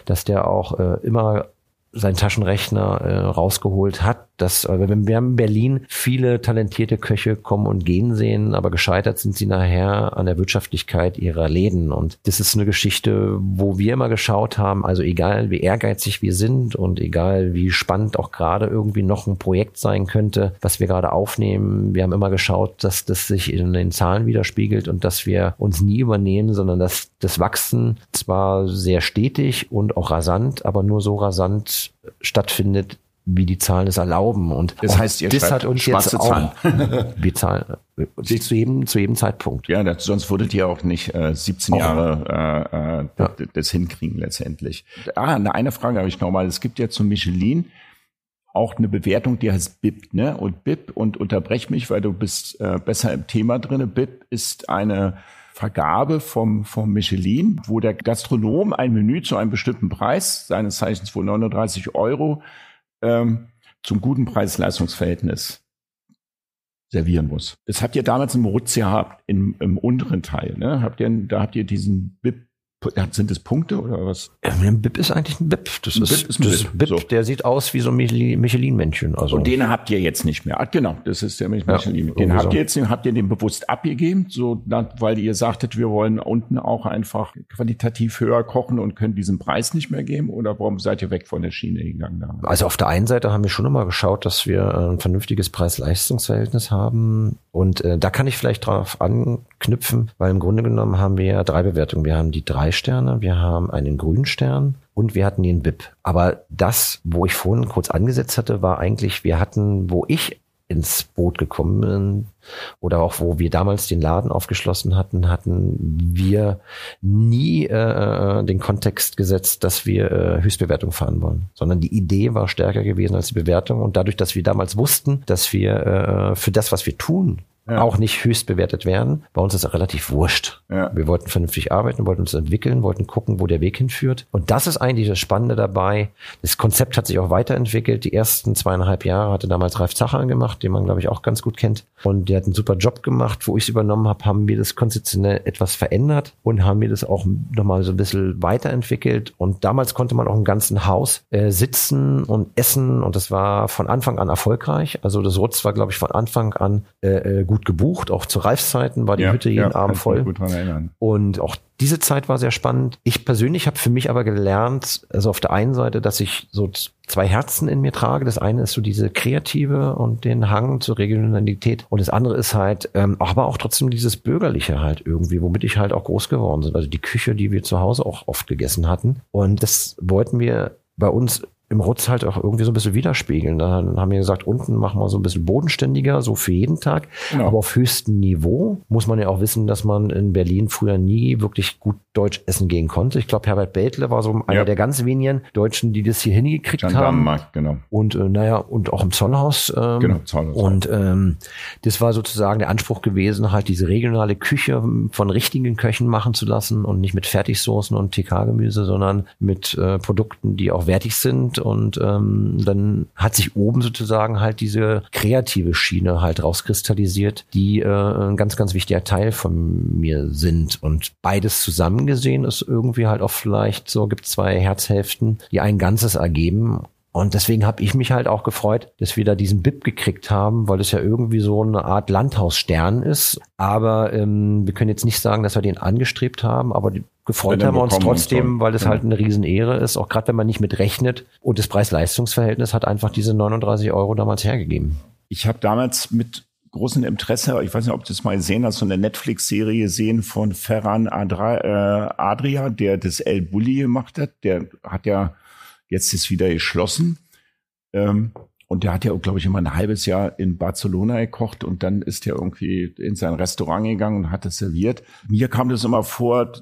dass der auch äh, immer seinen Taschenrechner äh, rausgeholt hat. Das, äh, wir haben in Berlin viele talentierte Köche kommen und gehen sehen, aber gescheitert sind sie nachher an der Wirtschaftlichkeit ihrer Läden. Und das ist eine Geschichte, wo wir immer geschaut haben, also egal wie ehrgeizig wir sind und egal wie spannend auch gerade irgendwie noch ein Projekt sein könnte, was wir gerade aufnehmen, wir haben immer geschaut, dass das sich in den Zahlen widerspiegelt und dass wir uns nie übernehmen, sondern dass das Wachsen zwar sehr stetig und auch rasant, aber nur so rasant stattfindet, wie die Zahlen es erlauben. Und das heißt, ihr das hat uns jetzt auch, Zahlen. wir zahlen zu jedem, zu jedem Zeitpunkt. Ja, das, sonst würdet ihr auch nicht äh, 17 Jahre äh, äh, ja. das hinkriegen letztendlich. Ah, eine, Frage habe ich nochmal. Es gibt ja zum Michelin auch eine Bewertung, die heißt BIP, ne? Und BIP, und unterbrech mich, weil du bist äh, besser im Thema drinne. BIP ist eine Vergabe vom, vom Michelin, wo der Gastronom ein Menü zu einem bestimmten Preis, seines Zeichens wohl 39 Euro, ähm, zum guten Preis-Leistungs-Verhältnis servieren muss. Das habt ihr damals im Rutz gehabt, im, im unteren Teil. Ne? Habt ihr, da habt ihr diesen BIP sind das Punkte oder was? ein BIP ist eigentlich ein BIP. Das ein ist, BIP ist ein das BIP. BIP so. Der sieht aus wie so ein Michelin-Männchen. Also. Und den habt ihr jetzt nicht mehr. Ah, genau, das ist der Michelin. Ja, den habt ihr jetzt, habt ihr den bewusst abgegeben, so, weil ihr sagtet, wir wollen unten auch einfach qualitativ höher kochen und können diesen Preis nicht mehr geben? Oder warum seid ihr weg von der Schiene gegangen? Da? Also auf der einen Seite haben wir schon immer geschaut, dass wir ein vernünftiges Preis-Leistungs-Verhältnis haben. Und äh, da kann ich vielleicht drauf anknüpfen, weil im Grunde genommen haben wir ja drei Bewertungen. Wir haben die drei Sterne, wir haben einen grünen Stern und wir hatten den BIP. Aber das, wo ich vorhin kurz angesetzt hatte, war eigentlich, wir hatten, wo ich ins Boot gekommen bin oder auch wo wir damals den Laden aufgeschlossen hatten, hatten wir nie äh, den Kontext gesetzt, dass wir äh, Höchstbewertung fahren wollen, sondern die Idee war stärker gewesen als die Bewertung und dadurch, dass wir damals wussten, dass wir äh, für das, was wir tun, ja. auch nicht höchst bewertet werden. Bei uns ist es relativ wurscht. Ja. Wir wollten vernünftig arbeiten, wollten uns entwickeln, wollten gucken, wo der Weg hinführt. Und das ist eigentlich das Spannende dabei. Das Konzept hat sich auch weiterentwickelt. Die ersten zweieinhalb Jahre hatte damals Ralf Zacher gemacht, den man, glaube ich, auch ganz gut kennt. Und der hat einen super Job gemacht. Wo ich es übernommen habe, haben wir das konzeptionell etwas verändert und haben wir das auch nochmal so ein bisschen weiterentwickelt. Und damals konnte man auch im ganzen Haus äh, sitzen und essen. Und das war von Anfang an erfolgreich. Also das Rutz war, glaube ich, von Anfang an äh, äh gut gebucht. Auch zu Reifszeiten war die ja, Hütte jeden ja, Abend voll. Und auch diese Zeit war sehr spannend. Ich persönlich habe für mich aber gelernt, also auf der einen Seite, dass ich so zwei Herzen in mir trage. Das eine ist so diese kreative und den Hang zur Regionalität und das andere ist halt, ähm, aber auch trotzdem dieses bürgerliche halt irgendwie, womit ich halt auch groß geworden bin. Also die Küche, die wir zu Hause auch oft gegessen hatten und das wollten wir bei uns im Rutz halt auch irgendwie so ein bisschen widerspiegeln. Dann haben wir gesagt, unten machen wir so ein bisschen bodenständiger, so für jeden Tag. Genau. Aber auf höchstem Niveau muss man ja auch wissen, dass man in Berlin früher nie wirklich gut Deutsch essen gehen konnte. Ich glaube, Herbert Beltle war so einer ja. der ganz wenigen Deutschen, die das hier hingekriegt haben. genau. Und äh, naja, und auch im Zollhaus. Ähm, genau, Zollhaus. Und ähm, das war sozusagen der Anspruch gewesen, halt diese regionale Küche von richtigen Köchen machen zu lassen und nicht mit Fertigsoßen und TK-Gemüse, sondern mit äh, Produkten, die auch wertig sind und ähm, dann hat sich oben sozusagen halt diese kreative Schiene halt rauskristallisiert, die äh, ein ganz, ganz wichtiger Teil von mir sind. Und beides zusammen gesehen ist irgendwie halt auch vielleicht so, gibt zwei Herzhälften, die ein Ganzes ergeben Und deswegen habe ich mich halt auch gefreut, dass wir da diesen BIP gekriegt haben, weil es ja irgendwie so eine Art Landhausstern ist. Aber ähm, wir können jetzt nicht sagen, dass wir den angestrebt haben, aber die, gefreut haben wir uns trotzdem, weil es ja. halt eine Riesenehre ist, auch gerade wenn man nicht mit rechnet. Und das Preis-Leistungs-Verhältnis hat einfach diese 39 Euro damals hergegeben. Ich habe damals mit großem Interesse, ich weiß nicht, ob du das mal gesehen hast, so eine Netflix-Serie sehen von Ferran Adra, äh, Adria, der das El Bulli gemacht hat. Der hat ja Jetzt ist wieder geschlossen. Ähm, und der hat ja, glaube ich, immer ein halbes Jahr in Barcelona gekocht und dann ist er irgendwie in sein Restaurant gegangen und hat es serviert. Mir kam das immer vor,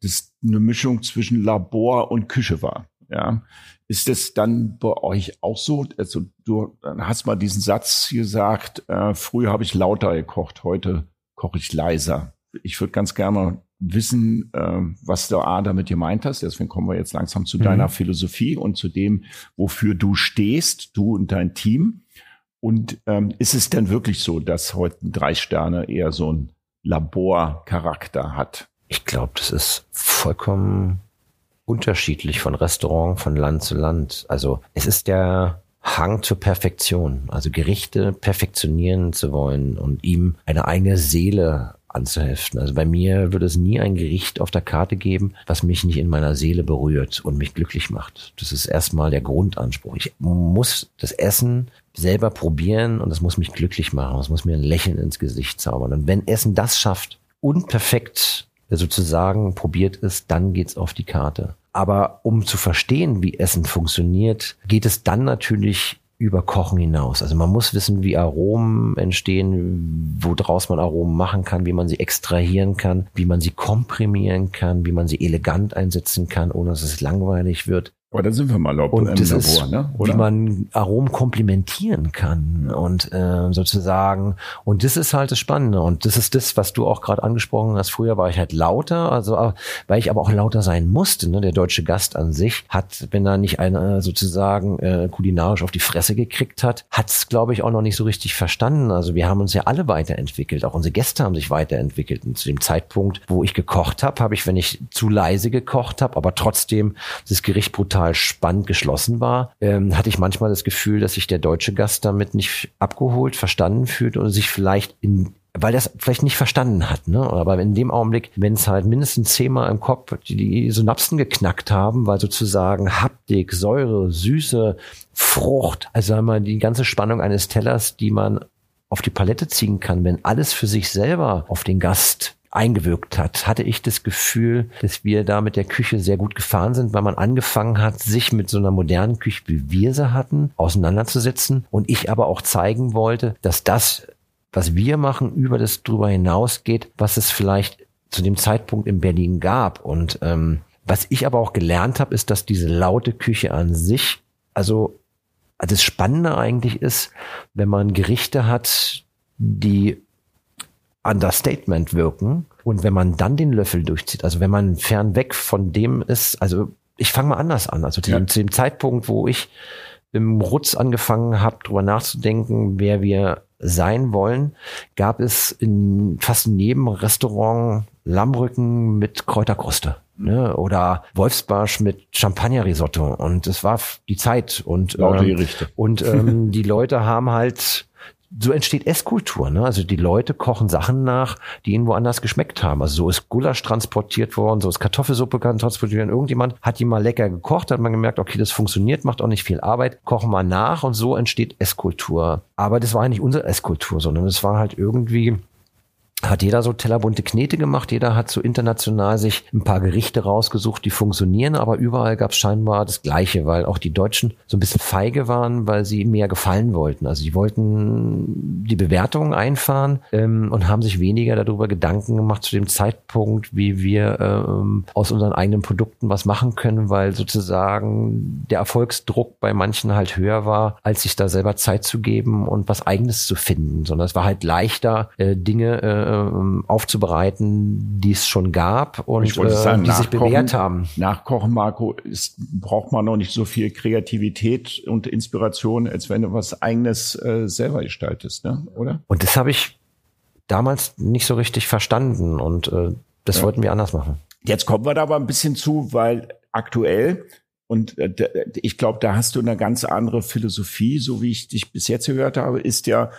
dass eine Mischung zwischen Labor und Küche war. Ja. Ist das dann bei euch auch so? Also du hast mal diesen Satz gesagt, äh, früher habe ich lauter gekocht, heute koche ich leiser. Ich würde ganz gerne wissen, äh, was du A damit gemeint hast. Deswegen kommen wir jetzt langsam zu mhm. deiner Philosophie und zu dem, wofür du stehst, du und dein Team. Und ähm, ist es denn wirklich so, dass heute ein drei Sterne eher so ein Laborcharakter hat? Ich glaube, das ist vollkommen unterschiedlich von Restaurant, von Land zu Land. Also es ist der Hang zur Perfektion, also Gerichte perfektionieren zu wollen und ihm eine eigene Seele anzuheften. Also bei mir würde es nie ein Gericht auf der Karte geben, was mich nicht in meiner Seele berührt und mich glücklich macht. Das ist erstmal der Grundanspruch. Ich muss das Essen selber probieren und das muss mich glücklich machen. Es muss mir ein Lächeln ins Gesicht zaubern. Und wenn Essen das schafft und perfekt sozusagen probiert ist, dann geht's auf die Karte. Aber um zu verstehen, wie Essen funktioniert, geht es dann natürlich über Kochen hinaus. Also man muss wissen, wie Aromen entstehen, woraus man Aromen machen kann, wie man sie extrahieren kann, wie man sie komprimieren kann, wie man sie elegant einsetzen kann, ohne dass es langweilig wird. Aber da sind wir mal Lab und das Labor, ist, ne? Oder? Wie man Aromen komplementieren kann und äh, sozusagen. Und das ist halt das Spannende. Und das ist das, was du auch gerade angesprochen hast. Früher war ich halt lauter, also äh, weil ich aber auch lauter sein musste. Ne? Der deutsche Gast an sich hat, wenn er nicht einer sozusagen äh, kulinarisch auf die Fresse gekriegt hat, hat es, glaube ich, auch noch nicht so richtig verstanden. Also wir haben uns ja alle weiterentwickelt. Auch unsere Gäste haben sich weiterentwickelt. Und zu dem Zeitpunkt, wo ich gekocht habe, habe ich, wenn ich zu leise gekocht habe, aber trotzdem das Gericht brutal total spannend geschlossen war, ähm, hatte ich manchmal das Gefühl, dass sich der deutsche Gast damit nicht abgeholt, verstanden fühlt oder sich vielleicht in weil das vielleicht nicht verstanden hat, ne? Aber in dem Augenblick, wenn es halt mindestens zehnmal im Kopf die, die Synapsen geknackt haben, weil sozusagen Haptik, Säure, Süße, Frucht, also einmal die ganze Spannung eines Tellers, die man auf die Palette ziehen kann, wenn alles für sich selber auf den Gast eingewirkt hat, hatte ich das Gefühl, dass wir da mit der Küche sehr gut gefahren sind, weil man angefangen hat, sich mit so einer modernen Küche, wie wir sie hatten, auseinanderzusetzen und ich aber auch zeigen wollte, dass das, was wir machen, über das drüber hinausgeht, was es vielleicht zu dem Zeitpunkt in Berlin gab. Und ähm, was ich aber auch gelernt habe, ist, dass diese laute Küche an sich, also das Spannende eigentlich ist, wenn man Gerichte hat, die Understatement wirken. Und wenn man dann den Löffel durchzieht, also wenn man fernweg von dem ist, also ich fange mal anders an. Also zu, ja. dem, zu dem Zeitpunkt, wo ich im Rutz angefangen habe, drüber nachzudenken, wer wir sein wollen, gab es in fast in jedem Restaurant Lammrücken mit Kräuterkruste. Ne? Oder Wolfsbarsch mit Champagner-Risotto. Und es war die Zeit. Und, ähm, und ähm, die Leute haben halt so entsteht Esskultur. Ne? Also die Leute kochen Sachen nach, die ihnen woanders geschmeckt haben. Also so ist Gulasch transportiert worden, so ist Kartoffelsuppe transportiert worden. Irgendjemand hat die mal lecker gekocht, hat man gemerkt, okay, das funktioniert, macht auch nicht viel Arbeit, kochen wir nach und so entsteht Esskultur. Aber das war ja nicht unsere Esskultur, sondern es war halt irgendwie hat jeder so tellerbunte Knete gemacht, jeder hat so international sich ein paar Gerichte rausgesucht, die funktionieren, aber überall gab es scheinbar das Gleiche, weil auch die Deutschen so ein bisschen feige waren, weil sie mehr gefallen wollten. Also die wollten die Bewertungen einfahren ähm, und haben sich weniger darüber Gedanken gemacht zu dem Zeitpunkt, wie wir ähm, aus unseren eigenen Produkten was machen können, weil sozusagen der Erfolgsdruck bei manchen halt höher war, als sich da selber Zeit zu geben und was eigenes zu finden, sondern es war halt leichter, äh, Dinge äh, äh, aufzubereiten, die es schon gab und äh, sagen, die sich bewährt haben. Nachkochen, Marco, ist, braucht man noch nicht so viel Kreativität und Inspiration, als wenn du was eigenes äh, selber gestaltest, ne? oder? Und das habe ich damals nicht so richtig verstanden und äh, das ja. wollten wir anders machen. Jetzt kommen wir da aber ein bisschen zu, weil aktuell Und äh, ich glaube, da hast du eine ganz andere Philosophie, so wie ich dich bis jetzt gehört habe, ist ja,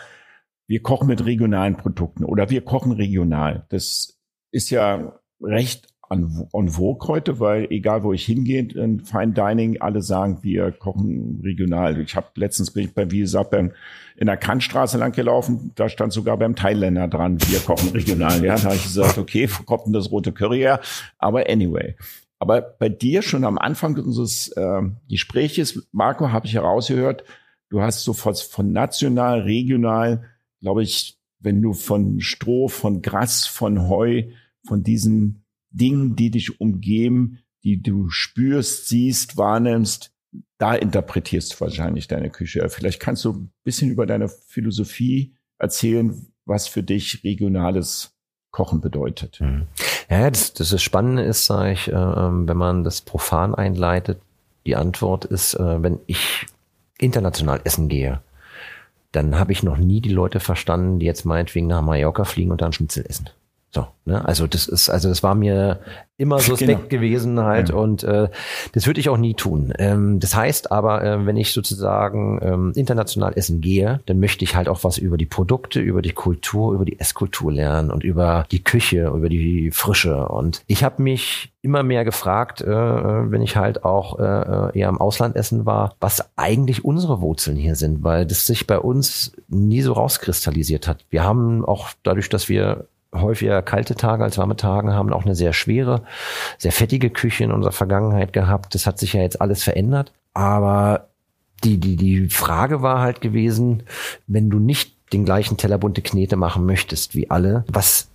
wir kochen mit regionalen Produkten oder wir kochen regional. Das ist ja recht an, an vogue heute, weil egal wo ich hingehe, in Fine Dining, alle sagen, wir kochen regional. Ich habe letztens bin ich bei, wie gesagt, beim, in der Kantstraße lang gelaufen, da stand sogar beim Thailänder dran, wir kochen regional. Ja, da habe ich gesagt, okay, wo kommt denn das rote Curry her? Aber anyway. Aber bei dir schon am Anfang unseres äh, Gespräches, Marco, habe ich herausgehört, du hast sofort von national, regional, glaube ich, wenn du von Stroh, von Gras, von Heu, von diesen Dingen, die dich umgeben, die du spürst, siehst, wahrnimmst, da interpretierst du wahrscheinlich deine Küche. Vielleicht kannst du ein bisschen über deine Philosophie erzählen, was für dich regionales Kochen bedeutet. Mhm. Ja, das, das, das Spannende ist, sage ich, äh, ähm, wenn man das profan einleitet, die Antwort ist, äh, wenn ich international essen gehe, dann habe ich noch nie die Leute verstanden, die jetzt meinetwegen nach Mallorca fliegen und dann Schnitzel essen. So, ne? Also das ist, also das war mir immer suspekt genau. gewesen halt ja. und äh, das würde ich auch nie tun. Ähm, das heißt aber, äh, wenn ich sozusagen ähm, international essen gehe, dann möchte ich halt auch was über die Produkte, über die Kultur, über die Esskultur lernen und über die Küche, über die Frische. Und ich habe mich immer mehr gefragt, äh, äh wenn ich halt auch äh, äh, eher im Ausland essen war, was eigentlich unsere Wurzeln hier sind, weil das sich bei uns nie so rauskristallisiert hat. Wir haben auch dadurch, dass wir häufiger kalte Tage als warme Tage haben auch eine sehr schwere, sehr fettige Küche in unserer Vergangenheit gehabt. Das hat sich ja jetzt alles verändert. Aber die, die, die Frage war halt gewesen, wenn du nicht den gleichen Teller bunte Knete machen möchtest wie alle, was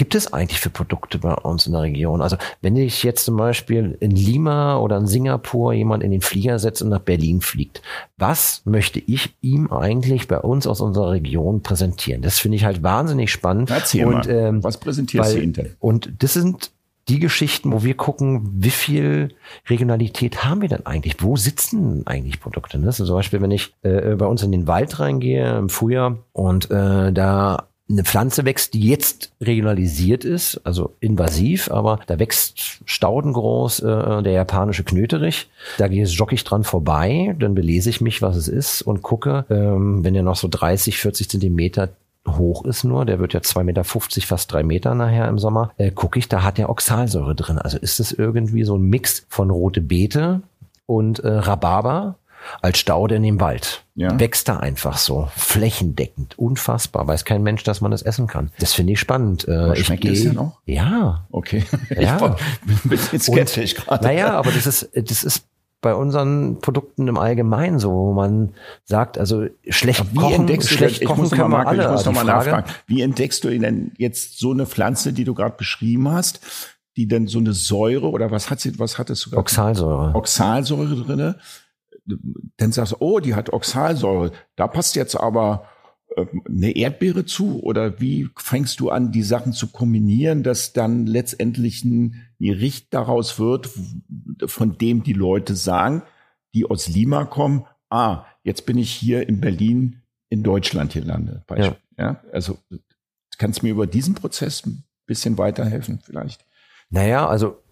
gibt es eigentlich für Produkte bei uns in der Region? Also wenn ich jetzt zum Beispiel in Lima oder in Singapur jemand in den Flieger setzt und nach Berlin fliegt, was möchte ich ihm eigentlich bei uns aus unserer Region präsentieren? Das finde ich halt wahnsinnig spannend. Erzähl und, mal, ähm, was präsentierst weil, du ihm Und das sind die Geschichten, wo wir gucken, wie viel Regionalität haben wir denn eigentlich? Wo sitzen eigentlich Produkte? Das ist zum Beispiel, wenn ich äh, bei uns in den Wald reingehe im Frühjahr und äh, da eine Pflanze wächst, die jetzt regionalisiert ist, also invasiv, aber da wächst staudengroß äh, der japanische Knöterich. Da gehe ich dran vorbei, dann belese ich mich, was es ist und gucke, ähm, wenn der noch so 30, 40 Zentimeter hoch ist nur, der wird ja 2,50 Meter, fast drei Meter nachher im Sommer, äh, gucke ich, da hat der Oxalsäure drin. Also ist es irgendwie so ein Mix von rote Beete und äh, Rhabarber als Staude in dem Wald. Ja. Wächst da einfach so, flächendeckend, unfassbar. Weiß kein Mensch, dass man das essen kann. Das finde ich spannend. Äh, schmeckt ich geh, das noch? Ja. Okay. Ja. Ich bin bisschen skeptisch gerade. Naja, aber das ist, das ist bei unseren Produkten im Allgemeinen so, wo man sagt, also schlecht wie kochen, entdeckst schlecht du denn, kochen können wir alle. Ich muss noch mal nachfragen. Wie entdeckst du denn jetzt so eine Pflanze, die du gerade beschrieben hast, die denn so eine Säure oder was hat sie, was hat es sogar? Oxalsäure. Oxalsäure drinne dann sagst du, oh, die hat Oxalsäure, da passt jetzt aber äh, eine Erdbeere zu oder wie fängst du an, die Sachen zu kombinieren, dass dann letztendlich ein Gericht daraus wird, von dem die Leute sagen, die aus Lima kommen, ah, jetzt bin ich hier in Berlin in Deutschland hier lande. Ja. ja. also kannst du mir über diesen Prozess ein bisschen weiterhelfen vielleicht? Naja, also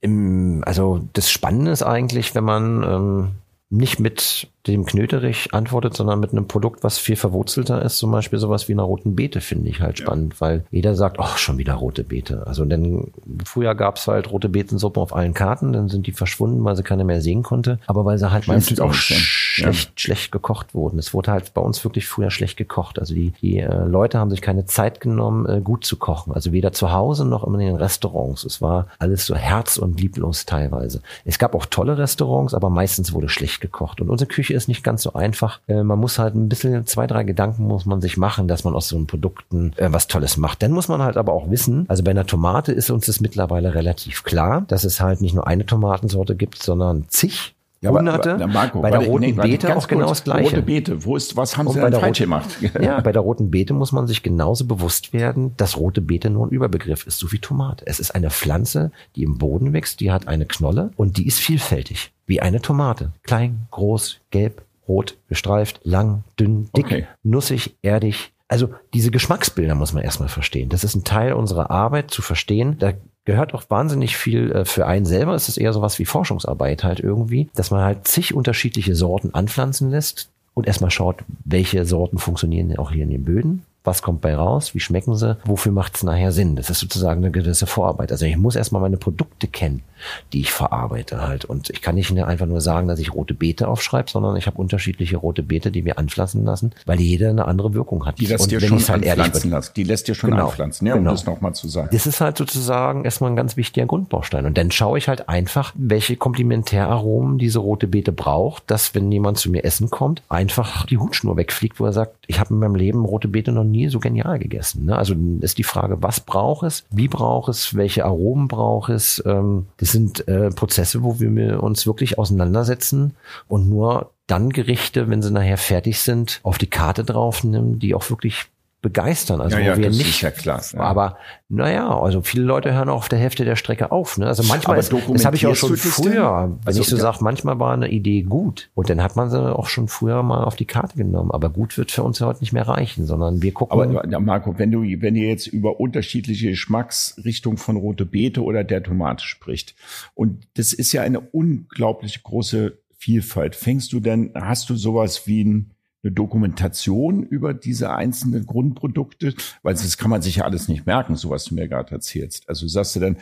im, also das Spannende ist eigentlich, wenn man ähm, nicht mit dem Knöterich antwortet, sondern mit einem Produkt, was viel verwurzelter ist, zum Beispiel sowas wie einer roten Beete, finde ich halt spannend, ja. weil jeder sagt, ach, schon wieder rote Beete. Also denn früher gab es halt rote Beetensuppen auf allen Karten, dann sind die verschwunden, weil sie keine mehr sehen konnte, aber weil sie halt Stimmt meistens auch sch schlecht, ja. schlecht gekocht wurden. Es wurde halt bei uns wirklich früher schlecht gekocht. Also die, die äh, Leute haben sich keine Zeit genommen, äh, gut zu kochen. Also weder zu Hause noch in den Restaurants. Es war alles so herz- und lieblos teilweise. Es gab auch tolle Restaurants, aber meistens wurde schlecht gekocht. Und unsere Küche ist nicht ganz so einfach. Äh, man muss halt ein bisschen, zwei, drei Gedanken muss man sich machen, dass man aus so einem Produkten äh, was Tolles macht. Dann muss man halt aber auch wissen, also bei einer Tomate ist uns das mittlerweile relativ klar, dass es halt nicht nur eine Tomatensorte gibt, sondern zig ja, Hunderte. Aber, Marco, bei der roten nee, Beete auch genau das Gleiche. Rote Beete, wo ist, was haben Und sie denn falsch gemacht? ja, bei der roten Beete muss man sich genauso bewusst werden, dass rote Beete nur ein Überbegriff ist, so wie Tomate. Es ist eine Pflanze, die im Boden wächst, die hat eine Knolle und die ist vielfältig, wie eine Tomate. Klein, groß, gelb, rot, gestreift, lang, dünn, dick, okay. nussig, erdig, Also diese Geschmacksbilder muss man erstmal verstehen. Das ist ein Teil unserer Arbeit zu verstehen. Da gehört auch wahnsinnig viel äh, für einen selber. Es ist eher sowas wie Forschungsarbeit halt irgendwie, dass man halt zig unterschiedliche Sorten anpflanzen lässt und erstmal schaut, welche Sorten funktionieren auch hier in den Böden was kommt bei raus, wie schmecken sie, wofür macht es nachher Sinn. Das ist sozusagen eine gewisse Vorarbeit. Also ich muss erstmal meine Produkte kennen, die ich verarbeite halt. Und ich kann nicht einfach nur sagen, dass ich rote Beete aufschreibe, sondern ich habe unterschiedliche rote Beete, die wir anpflanzen lassen, weil jede eine andere Wirkung hat. Die lässt und dir schon halt anpflanzen lassen. Die lässt dir schon genau. anpflanzen, ja, um genau. das nochmal zu sagen. Das ist halt sozusagen erstmal ein ganz wichtiger Grundbaustein. Und dann schaue ich halt einfach, welche Komplementäraromen diese rote Beete braucht, dass wenn jemand zu mir essen kommt, einfach die Hutschnur wegfliegt, wo er sagt, ich habe in meinem Leben rote Beete noch nie so genial gegessen. Ne? Also ist die Frage, was braucht es, wie braucht es, welche Aromen braucht es. Ähm, das sind äh, Prozesse, wo wir uns wirklich auseinandersetzen und nur dann Gerichte, wenn sie nachher fertig sind, auf die Karte draufnehmen, die auch wirklich begeistern. Also ja, ja, wir das nicht, ist ja klar. Aber naja, also viele Leute hören auch auf der Hälfte der Strecke auf. Ne? Also manchmal, ist, das habe ich auch schon früher, wenn also, ich so sage, manchmal war eine Idee gut und dann hat man sie auch schon früher mal auf die Karte genommen. Aber gut wird für uns ja heute nicht mehr reichen, sondern wir gucken. Aber Marco, wenn du, wenn ihr jetzt über unterschiedliche Geschmacksrichtungen von rote Beete oder der Tomate spricht und das ist ja eine unglaublich große Vielfalt. Fängst du denn, hast du sowas wie ein eine Dokumentation über diese einzelnen Grundprodukte, weil das kann man sich ja alles nicht merken, so was du mir gerade erzählst. Also sagst du dann,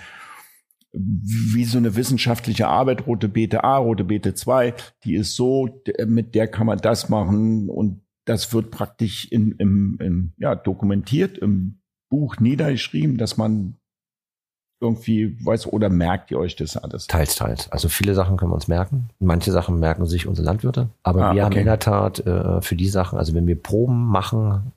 wie so eine wissenschaftliche Arbeit, rote Beete A, rote Beete 2, die ist so, mit der kann man das machen und das wird praktisch in, im, in, ja, dokumentiert, im Buch niedergeschrieben, dass man irgendwie weiß oder merkt ihr euch das alles? Teils, teils. Also viele Sachen können wir uns merken. Manche Sachen merken sich unsere Landwirte. Aber ah, wir okay. haben in der Tat äh, für die Sachen, also wenn wir Proben machen,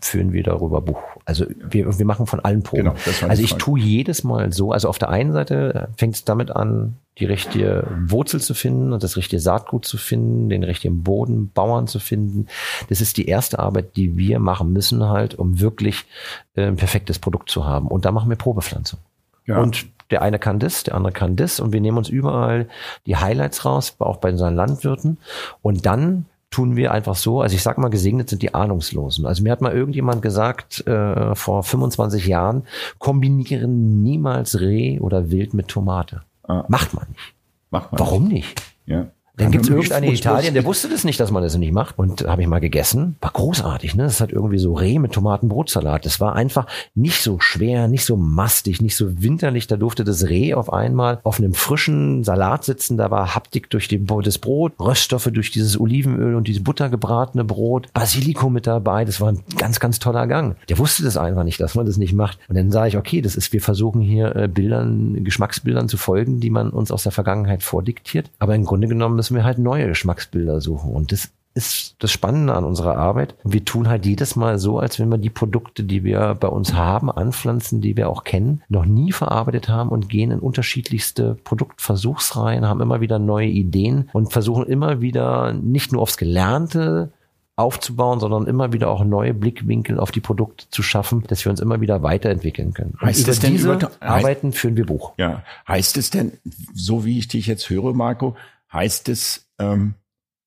führen wir darüber Buch. Also wir, wir machen von allen Proben. Genau, also ich tue jedes Mal so, also auf der einen Seite fängt es damit an, die richtige Wurzel zu finden und das richtige Saatgut zu finden, den richtigen Boden, Bauern zu finden. Das ist die erste Arbeit, die wir machen müssen halt, um wirklich äh, ein perfektes Produkt zu haben. Und da machen wir Probepflanzung. Ja. Und der eine kann das, der andere kann das und wir nehmen uns überall die Highlights raus, auch bei unseren Landwirten und dann tun wir einfach so, also ich sag mal, gesegnet sind die Ahnungslosen. Also mir hat mal irgendjemand gesagt, äh, vor 25 Jahren, kombinieren niemals Reh oder Wild mit Tomate. Ah. Macht man nicht. Macht man Warum nicht? nicht? Ja. Dann gibt es irgendeinen in Italien, der wusste das nicht, dass man das nicht macht. Und habe ich mal gegessen. War großartig, ne? Das hat irgendwie so Reh mit Tomatenbrotsalat. Das war einfach nicht so schwer, nicht so mastig, nicht so winterlich. Da durfte das Reh auf einmal auf einem frischen Salat sitzen. Da war Haptik durch den, das Brot, Röststoffe durch dieses Olivenöl und diese buttergebratene Brot, Basilikum mit dabei. Das war ein ganz, ganz toller Gang. Der wusste das einfach nicht, dass man das nicht macht. Und dann sage ich, okay, das ist, wir versuchen hier äh, Bildern, Geschmacksbildern zu folgen, die man uns aus der Vergangenheit vordiktiert. Aber im Grunde genommen müssen wir halt neue Geschmacksbilder suchen. Und das ist das Spannende an unserer Arbeit. Wir tun halt jedes Mal so, als wenn wir die Produkte, die wir bei uns haben, anpflanzen, die wir auch kennen, noch nie verarbeitet haben und gehen in unterschiedlichste Produktversuchsreihen, haben immer wieder neue Ideen und versuchen immer wieder nicht nur aufs Gelernte aufzubauen, sondern immer wieder auch neue Blickwinkel auf die Produkte zu schaffen, dass wir uns immer wieder weiterentwickeln können. Heißt über es denn diese über, Arbeiten führen wir Buch. Ja, heißt es denn, so wie ich dich jetzt höre, Marco, heißt es, ähm,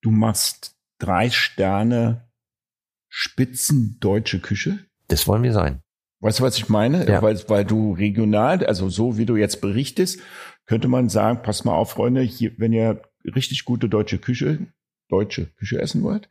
du machst drei Sterne Spitzen deutsche Küche? Das wollen wir sein. Weißt du, was ich meine? Ja. Weil, weil du regional, also so wie du jetzt berichtest, könnte man sagen, pass mal auf, Freunde, hier, wenn ihr richtig gute deutsche Küche, deutsche Küche essen wollt,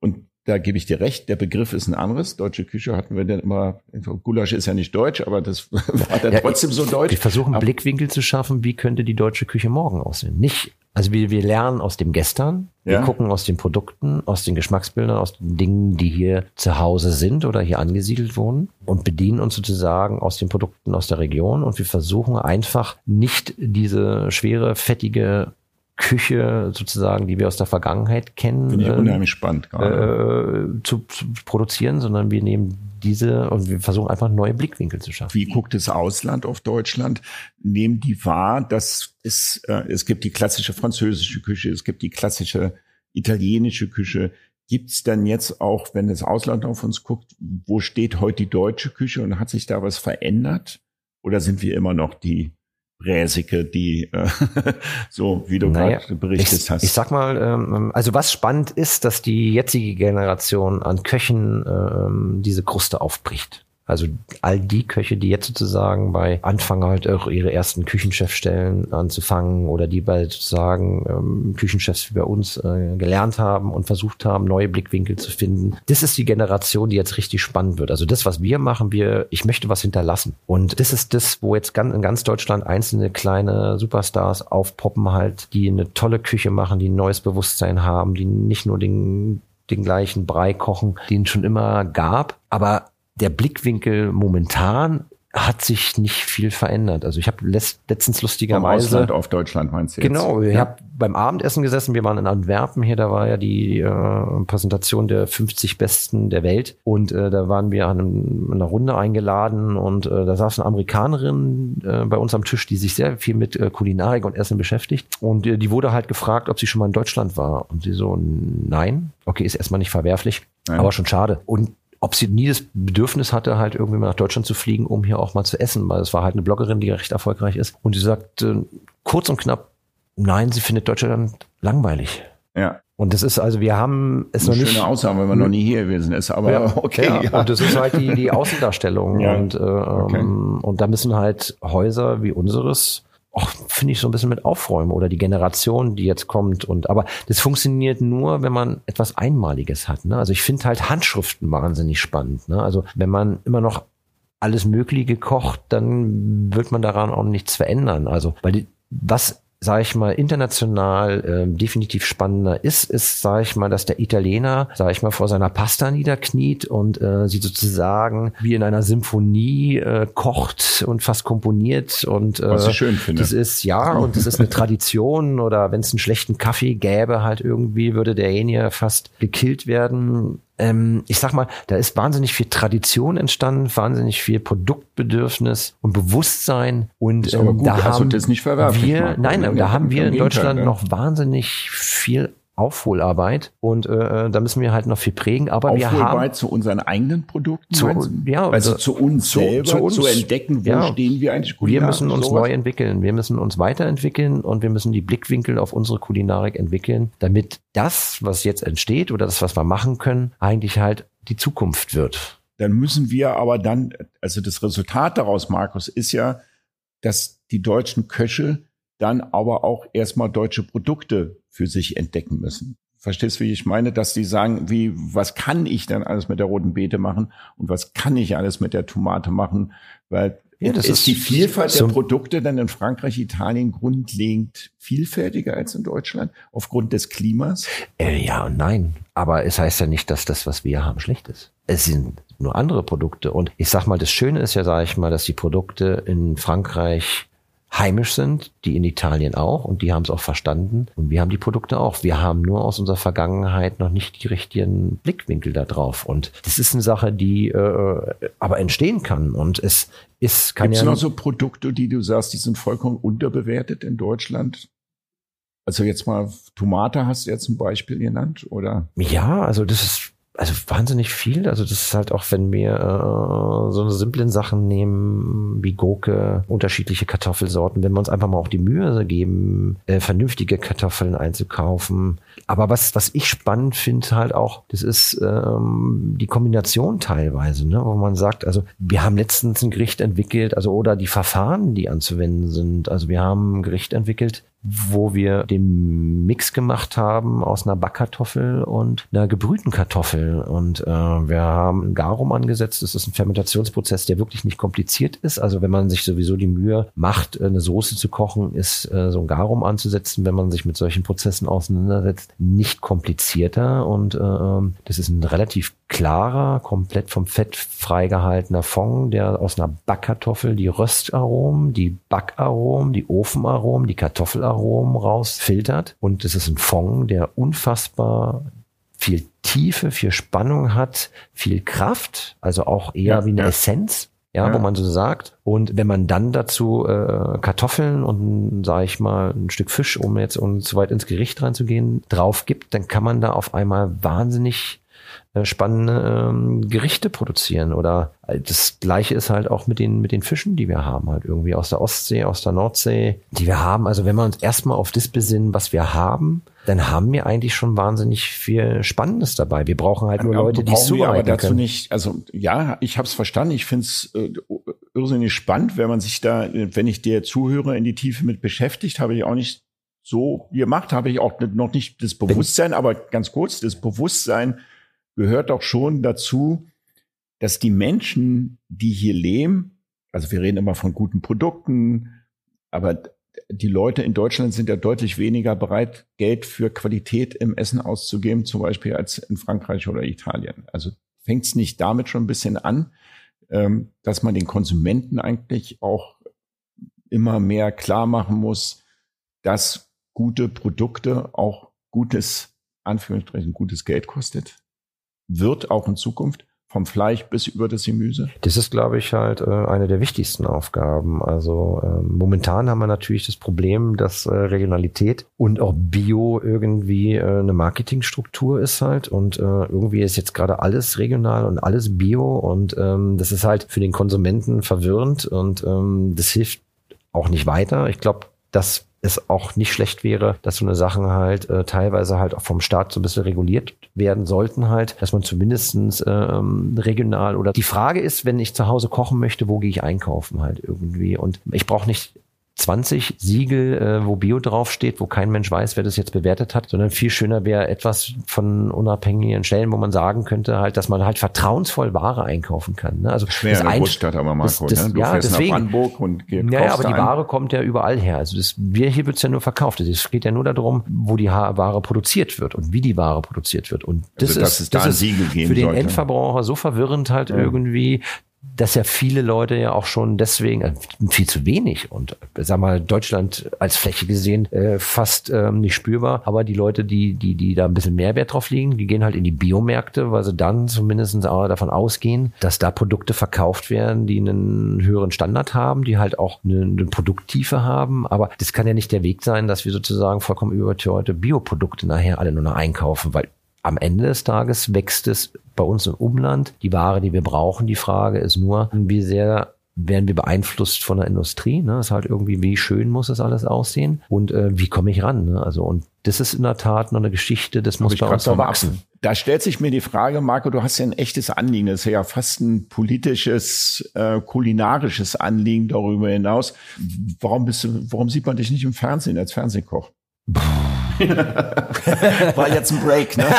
und da gebe ich dir recht, der Begriff ist ein anderes. Deutsche Küche hatten wir dann immer, Gulasch ist ja nicht deutsch, aber das war dann ja, trotzdem so deutsch. Wir versuchen aber, Blickwinkel zu schaffen, wie könnte die deutsche Küche morgen aussehen. Nicht, also wir, wir lernen aus dem Gestern, wir ja. gucken aus den Produkten, aus den Geschmacksbildern, aus den Dingen, die hier zu Hause sind oder hier angesiedelt wurden und bedienen uns sozusagen aus den Produkten aus der Region und wir versuchen einfach nicht diese schwere, fettige Küche sozusagen, die wir aus der Vergangenheit kennen, Finde ich unheimlich spannend gerade. Äh, zu, zu produzieren, sondern wir nehmen diese und wir versuchen einfach neue Blickwinkel zu schaffen. Wie guckt das Ausland auf Deutschland? Nehmen die wahr, dass es, äh, es gibt die klassische französische Küche, es gibt die klassische italienische Küche. Gibt es dann jetzt auch, wenn das Ausland auf uns guckt, wo steht heute die deutsche Küche und hat sich da was verändert? Oder sind wir immer noch die Bräsige, die äh, so wie du naja, gerade berichtet ich, hast. Ich sag mal, ähm, also was spannend ist, dass die jetzige Generation an Köchen ähm, diese Kruste aufbricht. Also all die Köche, die jetzt sozusagen bei Anfang halt auch ihre ersten Küchenchefstellen anzufangen oder die bei sozusagen ähm, Küchenchefs wie bei uns äh, gelernt haben und versucht haben, neue Blickwinkel zu finden. Das ist die Generation, die jetzt richtig spannend wird. Also das, was wir machen, wir, ich möchte was hinterlassen. Und das ist das, wo jetzt ganz, in ganz Deutschland einzelne kleine Superstars aufpoppen halt, die eine tolle Küche machen, die ein neues Bewusstsein haben, die nicht nur den den gleichen Brei kochen, den es schon immer gab, aber der Blickwinkel momentan hat sich nicht viel verändert. Also ich habe letztens lustigerweise Vom Ausland auf Deutschland meinst du jetzt? Genau, ich ja. habe beim Abendessen gesessen. Wir waren in Antwerpen hier. Da war ja die äh, Präsentation der 50 Besten der Welt und äh, da waren wir an, einem, einer Runde eingeladen und äh, da saß eine Amerikanerin äh, bei uns am Tisch, die sich sehr viel mit äh, Kulinarik und Essen beschäftigt und äh, die wurde halt gefragt, ob sie schon mal in Deutschland war und sie so nein. Okay, ist erstmal nicht verwerflich, nein. aber schon schade. Und ob sie nie das Bedürfnis hatte, halt irgendwie mal nach Deutschland zu fliegen, um hier auch mal zu essen, weil es war halt eine Bloggerin, die recht erfolgreich ist. Und sie sagt äh, kurz und knapp, nein, sie findet Deutschland langweilig. Ja. Und das ist also, wir haben es Eine noch nicht. Schöne Aussage, wenn man noch nie hier gewesen ist, aber ja, okay. Ja. Ja. Und das ist halt die, die Außendarstellung. Ja. Und, äh, Okay. ähm, und da müssen halt Häuser wie unseres finde ich, so ein bisschen mit aufräumen oder die Generation, die jetzt kommt. Und aber das funktioniert nur, wenn man etwas Einmaliges hat. Ne? Also ich finde halt Handschriften wahnsinnig spannend. Ne? Also wenn man immer noch alles Mögliche kocht, dann wird man daran auch nichts verändern. Also weil die, was sage ich mal, international ähm, definitiv spannender ist, ist, sage ich mal, dass der Italiener, sage ich mal, vor seiner Pasta niederkniet und äh, sie sozusagen wie in einer Symphonie äh, kocht und fast komponiert und äh, Was ich schön finde. das ist ja und das ist eine Tradition oder wenn es einen schlechten Kaffee gäbe, halt irgendwie würde derjenige fast gekillt werden ähm, ich sag mal, da ist wahnsinnig viel Tradition entstanden, wahnsinnig viel Produktbedürfnis und Bewusstsein und ähm, da also haben wir, nein, Ja, da haben wir in Deutschland ja. noch wahnsinnig viel Aufholarbeit und äh, da müssen wir halt noch viel prägen, aber wir haben Aufholarbeit zu unseren eigenen Produkten? Zu- ja, also also zu uns zu- selber, zu uns. zu entdecken, wo Ja. stehen wir eigentlich wir kulinarisch, müssen uns sowas? neu entwickeln, wir müssen uns weiterentwickeln und wir müssen die Blickwinkel auf unsere Kulinarik entwickeln, damit das, was jetzt entsteht oder das, was wir machen können, eigentlich halt die Zukunft wird. Dann müssen wir aber dann, also das Resultat daraus, Markus, ist ja, dass die deutschen Köche dann aber auch erstmal deutsche Produkte für sich entdecken müssen. Verstehst du, wie ich meine? Dass die sagen, wie, was kann ich denn alles mit der roten Beete machen und was kann ich alles mit der Tomate machen? Weil Ja, das ist, ist die Vielfalt so- der Produkte dann in Frankreich, Italien grundlegend vielfältiger als in Deutschland aufgrund des Klimas? Äh, ja und nein. Aber es heißt ja nicht, dass das, was wir haben, schlecht ist. Es sind nur andere Produkte. Und ich sag mal, das Schöne ist ja, sage ich mal, dass die Produkte in Frankreich heimisch sind, die in Italien auch und die haben es auch verstanden und wir haben die Produkte auch. Wir haben nur aus unserer Vergangenheit noch nicht die richtigen Blickwinkel da drauf und das ist eine Sache, die äh, aber entstehen kann und es ist kann Gibt es ja noch so Produkte, die du sagst, die sind vollkommen unterbewertet in Deutschland? Also jetzt mal Tomate hast du ja zum Beispiel genannt, oder? Ja, also das ist also wahnsinnig viel. Also das ist halt auch, wenn wir äh, so eine simplen Sachen nehmen wie Gurke, unterschiedliche Kartoffelsorten, wenn wir uns einfach mal auch die Mühe geben, äh, vernünftige Kartoffeln einzukaufen. Aber was was ich spannend finde halt auch, das ist ähm, die Kombination teilweise, ne, wo man sagt, also wir haben letztens ein Gericht entwickelt, also oder die Verfahren, die anzuwenden sind. Also wir haben ein Gericht entwickelt, wo wir den Mix gemacht haben aus einer Backkartoffel und einer gebrühten Kartoffel. Und äh, wir haben ein Garum angesetzt. Das ist ein Fermentationsprozess, der wirklich nicht kompliziert ist. Also wenn man sich sowieso die Mühe macht, eine Soße zu kochen, ist äh, so ein Garum anzusetzen, wenn man sich mit solchen Prozessen auseinandersetzt, nicht komplizierter. Und äh, ähm, das ist ein relativ klarer, komplett vom Fett freigehaltener Fond, der aus einer Backkartoffel die Röstaromen, die Backaromen, die Ofenaromen, die Kartoffelaromen rausfiltert. Und es ist ein Fond, der unfassbar viel Tiefe, viel Spannung hat, viel Kraft, also auch eher Ja, wie eine ja. Essenz. Ja, Ja. wo man so sagt. Und wenn man dann dazu äh, Kartoffeln und, sage ich mal, ein Stück Fisch, um jetzt um so weit ins Gericht reinzugehen, drauf gibt, dann kann man da auf einmal wahnsinnig äh, spannende ähm, Gerichte produzieren. Oder äh, das Gleiche ist halt auch mit den, mit den Fischen, die wir haben, halt irgendwie aus der Ostsee, aus der Nordsee, die wir haben. Also wenn wir uns erstmal auf das besinnen, was wir haben, dann haben wir eigentlich schon wahnsinnig viel Spannendes dabei. Wir brauchen halt nur Leute, die es zubereiten aber dazu können. nicht, also ja, ich habe es verstanden. Ich finde es äh, irrsinnig spannend, wenn man sich da, wenn ich der Zuhörer in die Tiefe mit beschäftigt, habe ich auch nicht so gemacht, habe ich auch noch nicht das Bewusstsein, aber ganz kurz, das Bewusstsein gehört doch schon dazu, dass die Menschen, die hier leben, also wir reden immer von guten Produkten, aber die Leute in Deutschland sind ja deutlich weniger bereit, Geld für Qualität im Essen auszugeben, zum Beispiel als in Frankreich oder Italien. Also fängt es nicht damit schon ein bisschen an, ähm, dass man den Konsumenten eigentlich auch immer mehr klar machen muss, dass gute Produkte auch gutes, Anführungsstrichen, gutes Geld kostet, wird auch in Zukunft vom Fleisch bis über das Gemüse? Das ist, glaube ich, halt äh, eine der wichtigsten Aufgaben. Also äh, momentan haben wir natürlich das Problem, dass äh, Regionalität und auch Bio irgendwie äh, eine Marketingstruktur ist halt und äh, irgendwie ist jetzt gerade alles regional und alles Bio und ähm, das ist halt für den Konsumenten verwirrend und ähm, das hilft auch nicht weiter. Ich glaube, dass es auch nicht schlecht wäre, dass so eine Sachen halt äh, teilweise halt auch vom Staat so ein bisschen reguliert werden sollten halt, dass man zumindestens ähm, regional oder die Frage ist, wenn ich zu Hause kochen möchte, wo gehe ich einkaufen halt irgendwie? Und ich brauche nicht 20 Siegel, äh, wo Bio draufsteht, wo kein Mensch weiß, wer das jetzt bewertet hat, sondern viel schöner wäre etwas von unabhängigen Stellen, wo man sagen könnte halt, dass man halt vertrauensvoll Ware einkaufen kann. Ne? Also schwer das in der Großstadt aber Marco, das, das, ne? Du ja, fährst deswegen, nach Brandenburg und gehst Ja, aber die Ware kommt ja überall her. Also das, wir hier wird's ja nur verkauft. Es geht ja nur darum, wo die Ware produziert wird und wie die Ware produziert wird. Und das also, ist, das ist für den sollte. Endverbraucher so verwirrend halt ja. irgendwie, dass ja viele Leute ja auch schon deswegen äh, viel zu wenig und äh, sag mal Deutschland als Fläche gesehen äh, fast ähm, nicht spürbar, aber die Leute, die die die da ein bisschen mehr Wert drauf legen, die gehen halt in die Biomärkte, weil sie dann zumindest auch davon ausgehen, dass da Produkte verkauft werden, die einen höheren Standard haben, die halt auch eine, eine Produkttiefe haben, aber das kann ja nicht der Weg sein, dass wir sozusagen vollkommen überteuerte Bioprodukte nachher alle nur noch einkaufen, weil am Ende des Tages wächst es bei uns im Umland. Die Ware, die wir brauchen, die Frage ist nur, wie sehr werden wir beeinflusst von der Industrie. Ne? Das ist halt irgendwie, wie schön muss das alles aussehen und äh, wie komme ich ran? Ne? Also und das ist in der Tat noch eine Geschichte, das muss bei uns noch wachsen. Da stellt sich mir die Frage, Marco, du hast ja ein echtes Anliegen. Das ist ja fast ein politisches, äh, kulinarisches Anliegen darüber hinaus. Warum bist du, warum sieht man dich nicht im Fernsehen als Fernsehkoch? War jetzt ein Break, ne?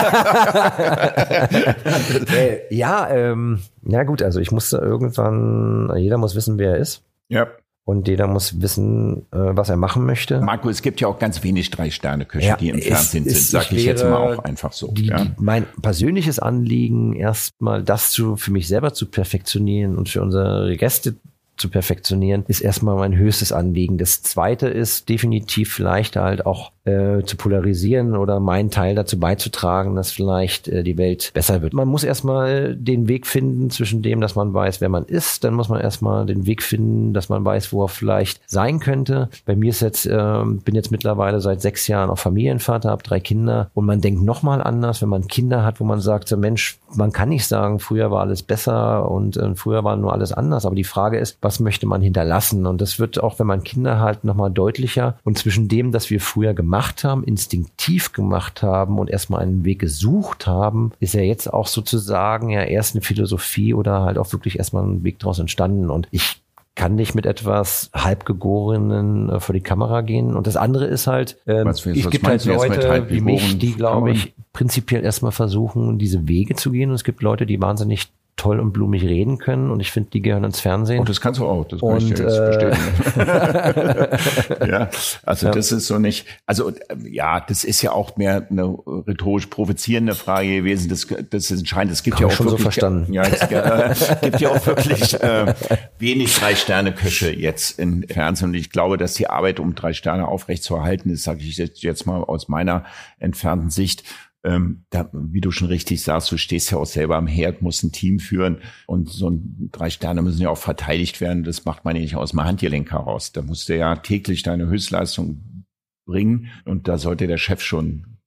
Äh, ja, ähm, ja gut, also ich musste irgendwann, jeder muss wissen, wer er ist. Ja. Und jeder muss wissen, äh, was er machen möchte. Marco, es gibt ja auch ganz wenig Drei-Sterne-Köche, ja, die im Fernsehen sind, sag ich jetzt mal auch einfach so. Die, ja. die, mein persönliches Anliegen, erstmal das zu, für mich selber zu perfektionieren und für unsere Gäste zu perfektionieren, ist erstmal mein höchstes Anliegen. Das zweite ist definitiv vielleicht halt auch äh, zu polarisieren oder meinen Teil dazu beizutragen, dass vielleicht äh, die Welt besser wird. Man muss erstmal den Weg finden zwischen dem, dass man weiß, wer man ist, dann muss man erstmal den Weg finden, dass man weiß, wo er vielleicht sein könnte. Bei mir ist jetzt, äh, bin jetzt mittlerweile seit sechs Jahren auch Familienvater, habe drei Kinder und man denkt nochmal anders, wenn man Kinder hat, wo man sagt, so Mensch, man kann nicht sagen, früher war alles besser und äh, früher war nur alles anders. Aber die Frage ist, was möchte man hinterlassen? Und das wird auch, wenn man Kinder hat, nochmal deutlicher. Und zwischen dem, dass wir früher gemacht gemacht haben, instinktiv gemacht haben und erstmal einen Weg gesucht haben, ist ja jetzt auch sozusagen ja erst eine Philosophie oder halt auch wirklich erstmal ein Weg daraus entstanden. Und ich kann nicht mit etwas halbgegorenen äh, vor die Kamera gehen. Und das andere ist halt, ähm, es gibt halt Leute wie mich, die, glaube ich, prinzipiell erstmal versuchen, diese Wege zu gehen. Und es gibt Leute, die wahnsinnig toll und blumig reden können und ich finde, die gehören ins Fernsehen. Und oh, das kannst du auch, das kann und, ich dir jetzt äh, ja, also ja. das ist so nicht, also ja, das ist ja auch mehr eine rhetorisch provozierende Frage gewesen. Das, das ist entscheidend. Es gibt ja auch schon wirklich, so verstanden. Ja, es äh, gibt ja auch wirklich äh, wenig Drei-Sterne-Köche jetzt in Fernsehen und ich glaube, dass die Arbeit, um drei Sterne aufrechtzuerhalten ist, sage ich jetzt, jetzt mal aus meiner entfernten Sicht, ähm, da, wie du schon richtig sagst, du stehst ja auch selber am Herd, musst ein Team führen und so ein, drei Sterne müssen ja auch verteidigt werden. Das macht man ja nicht aus dem Handgelenk heraus. Da musst du ja täglich deine Höchstleistung bringen und da sollte der Chef schon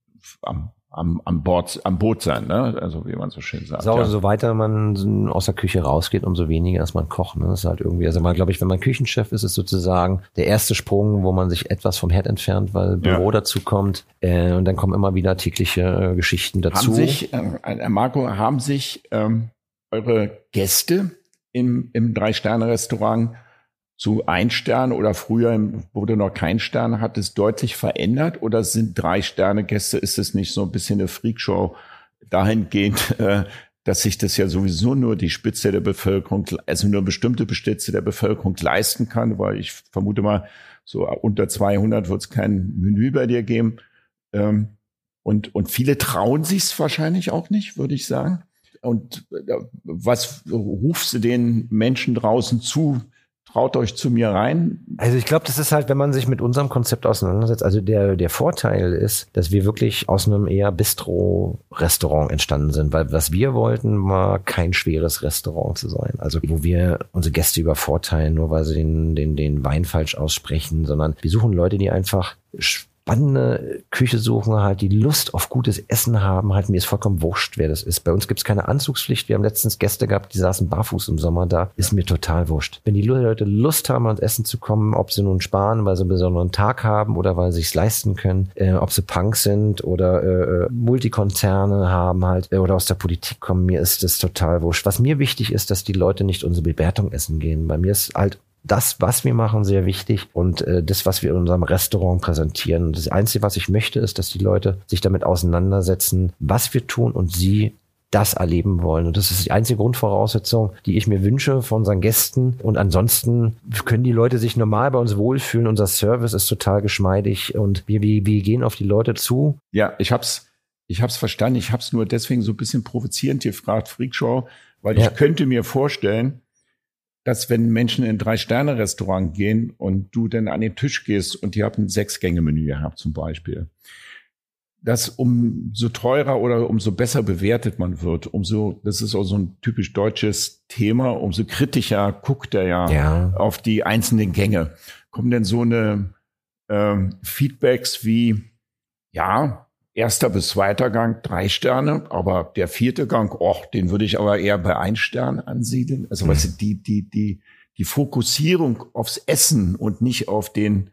am am, am Bord, am Boot sein, ne? Also wie man so schön sagt. So, ja. so weiter man aus der Küche rausgeht, umso weniger ist man kocht. Ne? Das ist halt irgendwie, also man glaube ich, wenn man Küchenchef ist, ist sozusagen der erste Sprung, wo man sich etwas vom Herd entfernt, weil Büro ja. dazu kommt. Äh, und dann kommen immer wieder tägliche äh, Geschichten dazu. Haben sich, äh, Marco, haben sich ähm, eure Gäste im, im Drei-Sterne-Restaurant zu ein Stern oder früher, du noch kein Stern hattest, deutlich verändert? Oder sind drei Sterne Gäste, ist es nicht so ein bisschen eine Freakshow dahingehend, äh, dass sich das ja sowieso nur die Spitze der Bevölkerung, also nur bestimmte Spitze der Bevölkerung leisten kann, weil ich vermute mal, so unter 200 wird es kein Menü bei dir geben. Ähm, und, und viele trauen sich es wahrscheinlich auch nicht, würde ich sagen. Und äh, was rufst du den Menschen draußen zu, traut euch zu mir rein. Also ich glaube, das ist halt, wenn man sich mit unserem Konzept auseinandersetzt, also der, der Vorteil ist, dass wir wirklich aus einem eher Bistro-Restaurant entstanden sind, weil was wir wollten, war kein schweres Restaurant zu sein. Also wo wir unsere Gäste übervorteilen, nur weil sie den, den, den Wein falsch aussprechen, sondern wir suchen Leute, die einfach spannende Küche suchen, halt die Lust auf gutes Essen haben, halt mir ist vollkommen wurscht, wer das ist. Bei uns gibt's keine Anzugspflicht. Wir haben letztens Gäste gehabt, die saßen barfuß im Sommer da. Ist mir total wurscht. Wenn die Leute Lust haben, ans Essen zu kommen, ob sie nun sparen, weil sie einen besonderen Tag haben oder weil sie sich's leisten können, äh, ob sie Punk sind oder äh, Multikonzerne haben halt äh, oder aus der Politik kommen, mir ist das total wurscht. Was mir wichtig ist, dass die Leute nicht unsere Bewertung essen gehen. Bei mir ist halt das, was wir machen, sehr wichtig und äh, das, was wir in unserem Restaurant präsentieren. Das Einzige, was ich möchte, ist, dass die Leute sich damit auseinandersetzen, was wir tun und sie das erleben wollen. Und das ist die einzige Grundvoraussetzung, die ich mir wünsche von unseren Gästen. Und ansonsten können die Leute sich normal bei uns wohlfühlen. Unser Service ist total geschmeidig und wir, wir, wir gehen auf die Leute zu. Ja, ich hab's, ich hab's verstanden. Ich hab's nur deswegen so ein bisschen provozierend gefragt, Freakshow, weil ja. ich könnte mir vorstellen, dass wenn Menschen in ein Drei-Sterne-Restaurant gehen und du dann an den Tisch gehst und die haben ein Sechs-Gänge-Menü gehabt zum Beispiel, dass umso teurer oder umso besser bewertet man wird, umso, das ist auch so ein typisch deutsches Thema, umso kritischer guckt er ja, ja. auf die einzelnen Gänge. Kommen denn so eine ähm, Feedbacks wie, ja, Erster bis zweiter Gang drei Sterne, aber der vierte Gang, oh, den würde ich aber eher bei ein Stern ansiedeln. Also mhm. weißt du, die, die, die, die Fokussierung aufs Essen und nicht auf den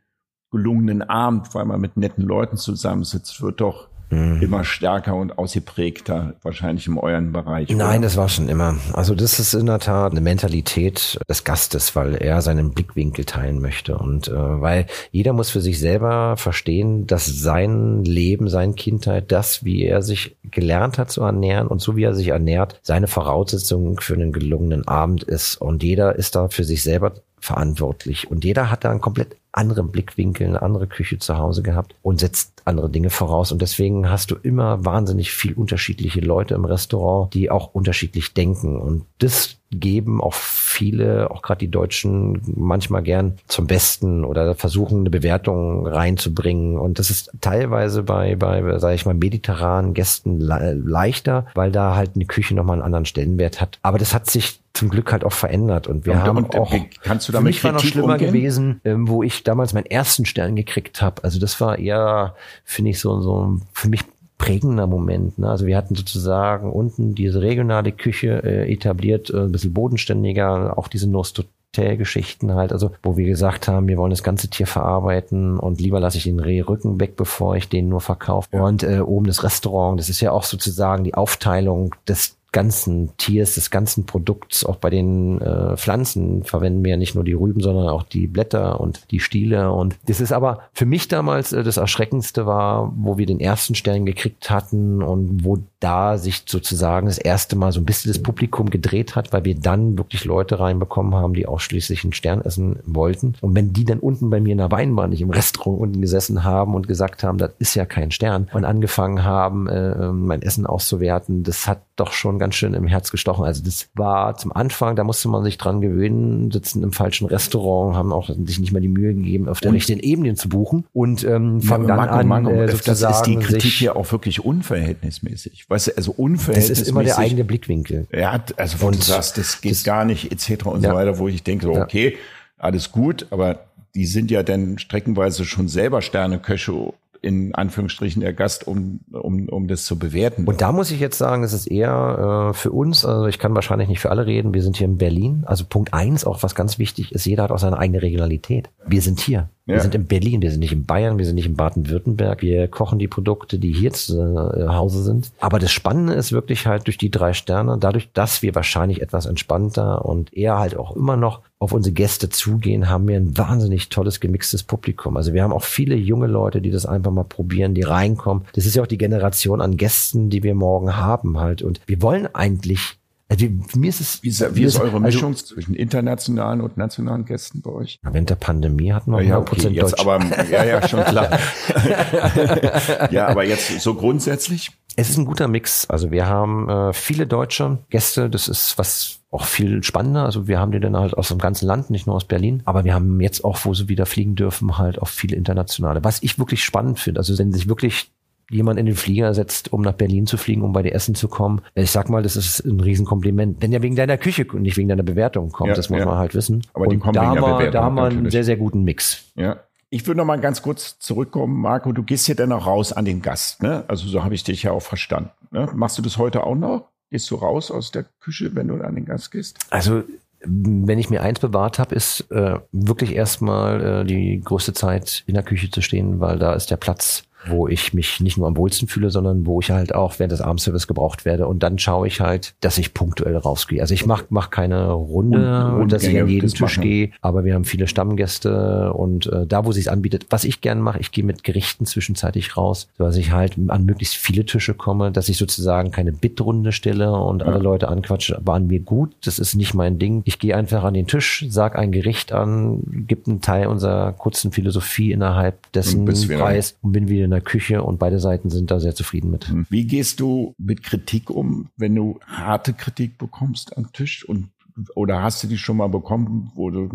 gelungenen Abend, weil man mit netten Leuten zusammensitzt, wird doch mhm. immer stärker und ausgeprägter, wahrscheinlich in euren Bereich. Nein, oder? das war schon immer. Also das ist in der Tat eine Mentalität des Gastes, weil er seinen Blickwinkel teilen möchte und äh, weil jeder muss für sich selber verstehen, dass sein Leben, seine Kindheit, das, wie er sich gelernt hat zu ernähren und so wie er sich ernährt, seine Voraussetzung für einen gelungenen Abend ist und jeder ist da für sich selber verantwortlich und jeder hat da einen komplett anderen Blickwinkel, eine andere Küche zu Hause gehabt und setzt andere Dinge voraus. Und deswegen hast du immer wahnsinnig viel unterschiedliche Leute im Restaurant, die auch unterschiedlich denken. Und das geben auch viele, auch gerade die Deutschen, manchmal gern zum Besten oder versuchen eine Bewertung reinzubringen. Und das ist teilweise bei, bei, sage ich mal, mediterranen Gästen le leichter, weil da halt eine Küche nochmal einen anderen Stellenwert hat. Aber das hat sich zum Glück halt auch verändert und wir und, haben und, auch kannst du damit für mich war noch schlimmer umgehen? gewesen, ähm, wo ich damals meinen ersten Stern gekriegt habe. Also das war eher, finde ich so so für mich prägender Moment. Ne? Also wir hatten sozusagen unten diese regionale Küche äh, etabliert, äh, ein bisschen bodenständiger, auch diese Nostotell-Geschichten halt, also wo wir gesagt haben, wir wollen das ganze Tier verarbeiten und lieber lasse ich den Rehrücken weg, bevor ich den nur verkaufe. Ja. Und äh, oben das Restaurant, das ist ja auch sozusagen die Aufteilung des ganzen Tiers, des ganzen Produkts, auch bei den äh, Pflanzen verwenden wir ja nicht nur die Rüben, sondern auch die Blätter und die Stiele. Und das ist aber für mich damals äh, das Erschreckendste war, wo wir den ersten Stern gekriegt hatten und wo da sich sozusagen das erste Mal so ein bisschen das Publikum gedreht hat, weil wir dann wirklich Leute reinbekommen haben, die ausschließlich einen Stern essen wollten. Und wenn die dann unten bei mir in der Weinbahn nicht im Restaurant unten gesessen haben und gesagt haben, das ist ja kein Stern und angefangen haben, äh, mein Essen auszuwerten, das hat doch schon ganz schön im Herz gestochen. Also das war zum Anfang, da musste man sich dran gewöhnen, sitzen im falschen Restaurant, haben auch sich nicht mehr die Mühe gegeben, auf der und richtigen Ebene zu buchen und ähm, fangen dann Marco, an, Marco, äh, das ist die Kritik hier auch wirklich unverhältnismäßig. Weißt du, also unverhältnismäßig. Das ist immer der eigene Blickwinkel. Ja, also wo und du sagst, das geht das, gar nicht etc. und ja. so weiter, wo ich denke, so, okay, alles gut, aber die sind ja dann streckenweise schon selber Sterneköche in Anführungsstrichen der Gast, um, um, um das zu bewerten. Und da muss ich jetzt sagen, es ist eher äh, für uns, also ich kann wahrscheinlich nicht für alle reden, wir sind hier in Berlin. Also Punkt eins, auch was ganz wichtig ist, jeder hat auch seine eigene Regionalität. Wir sind hier. Wir sind in Berlin, wir sind nicht in Bayern, wir sind nicht in Baden-Württemberg. Wir kochen die Produkte, die hier zu äh, Hause sind. Aber das Spannende ist wirklich halt durch die drei Sterne, dadurch, dass wir wahrscheinlich etwas entspannter und eher halt auch immer noch auf unsere Gäste zugehen, haben wir ein wahnsinnig tolles gemixtes Publikum. Also wir haben auch viele junge Leute, die das einfach mal probieren, die reinkommen. Das ist ja auch die Generation an Gästen, die wir morgen haben halt. Und wir wollen eigentlich also mir ist es. Wie, ist, wie ist eure also Mischung also, zwischen internationalen und nationalen Gästen bei euch? Während der Pandemie hatten wir ja, 100% okay, jetzt Deutsch. Aber, ja, ja, schon klar. ja, aber jetzt so grundsätzlich? Es ist ein guter Mix. Also wir haben äh, viele deutsche Gäste. Das ist was auch viel spannender. Also wir haben die dann halt aus dem ganzen Land, nicht nur aus Berlin. Aber wir haben jetzt auch, wo sie wieder fliegen dürfen, halt auch viele internationale. Was ich wirklich spannend finde. Also wenn sich wirklich jemand in den Flieger setzt, um nach Berlin zu fliegen, um bei dir Essen zu kommen. Ich sag mal, das ist ein Riesenkompliment. Wenn ja wegen deiner Küche und nicht wegen deiner Bewertung kommt, ja, das muss ja. man halt wissen. Aber die und kommen da wegen haben wir, da haben wir einen sehr, sehr guten Mix. Ja. Ich würde noch mal ganz kurz zurückkommen, Marco. Du gehst hier dann auch raus an den Gast, ne? Also so habe ich dich ja auch verstanden. Ne? Machst du das heute auch noch? Gehst du raus aus der Küche, wenn du an den Gast gehst? Also wenn ich mir eins bewahrt habe, ist äh, wirklich erstmal äh, die größte Zeit in der Küche zu stehen, weil da ist der Platz wo ich mich nicht nur am wohlsten fühle, sondern wo ich halt auch während des Abendservice gebraucht werde. Und dann schaue ich halt, dass ich punktuell rausgehe. Also ich mache mach keine Runde und, und dass ich an jeden Tisch machen. gehe, aber wir haben viele Stammgäste und äh, da, wo sich anbietet, was ich gern mache, ich gehe mit Gerichten zwischenzeitlich raus, dass ich halt an möglichst viele Tische komme, dass ich sozusagen keine Bitrunde stelle und ja. alle Leute anquatsche, waren mir gut, das ist nicht mein Ding. Ich gehe einfach an den Tisch, sag ein Gericht an, gibt einen Teil unserer kurzen Philosophie innerhalb dessen Preis und bin wieder in der Küche und beide Seiten sind da sehr zufrieden mit. Hm. Wie gehst du mit Kritik um, wenn du harte Kritik bekommst am Tisch und oder hast du die schon mal bekommen, wo du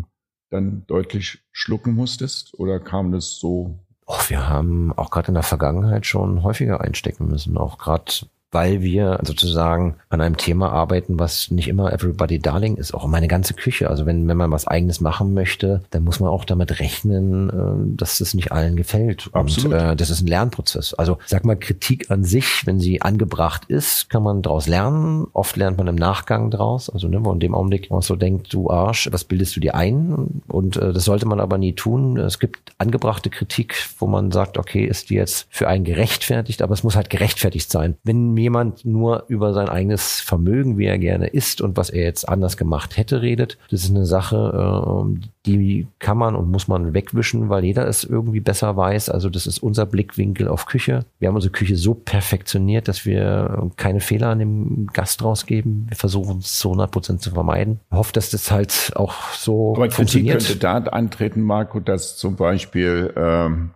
dann deutlich schlucken musstest oder kam das so? Oh, wir haben auch gerade in der Vergangenheit schon häufiger einstecken müssen, auch gerade weil wir sozusagen an einem Thema arbeiten, was nicht immer everybody darling ist, auch meine ganze Küche. Also wenn, wenn man was eigenes machen möchte, dann muss man auch damit rechnen, äh, dass es nicht allen gefällt. Absolut. Und äh, das ist ein Lernprozess. Also sag mal, Kritik an sich, wenn sie angebracht ist, kann man daraus lernen. Oft lernt man im Nachgang draus. Also ne, wo in dem Augenblick man so denkt, du Arsch, was bildest du dir ein? Und äh, das sollte man aber nie tun. Es gibt angebrachte Kritik, wo man sagt, okay, ist die jetzt für einen gerechtfertigt, aber es muss halt gerechtfertigt sein. Wenn jemand nur über sein eigenes Vermögen, wie er gerne ist und was er jetzt anders gemacht hätte, redet. Das ist eine Sache, ähm, die kann man und muss man wegwischen, weil jeder es irgendwie besser weiß. Also das ist unser Blickwinkel auf Küche. Wir haben unsere Küche so perfektioniert, dass wir keine Fehler an dem Gast rausgeben. Wir versuchen es zu 100 Prozent zu vermeiden. Ich hoffe, dass das halt auch so Aber funktioniert. Kritik könnte da antreten, Marco, dass zum Beispiel, ähm,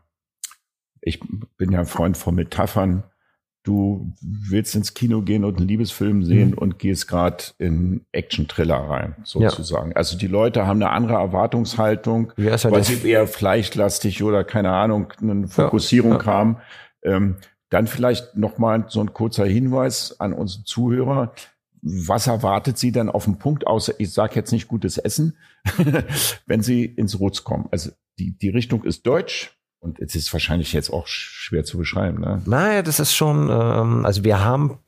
ich bin ja Freund von Metaphern, du willst ins Kino gehen und einen Liebesfilm sehen mhm. und gehst gerade in Action-Thriller rein, sozusagen. Ja. Also die Leute haben eine andere Erwartungshaltung, ja, halt weil sie eher fleischlastig oder keine Ahnung, eine Fokussierung ja, haben. Ähm, dann vielleicht nochmal so ein kurzer Hinweis an unsere Zuhörer. Was erwartet Sie dann auf dem Punkt, außer ich sage jetzt nicht gutes Essen, wenn Sie ins Rutz kommen? Also die, die Richtung ist deutsch, und es ist wahrscheinlich jetzt auch schwer zu beschreiben. Ne? Naja, das ist schon, ähm, also wir haben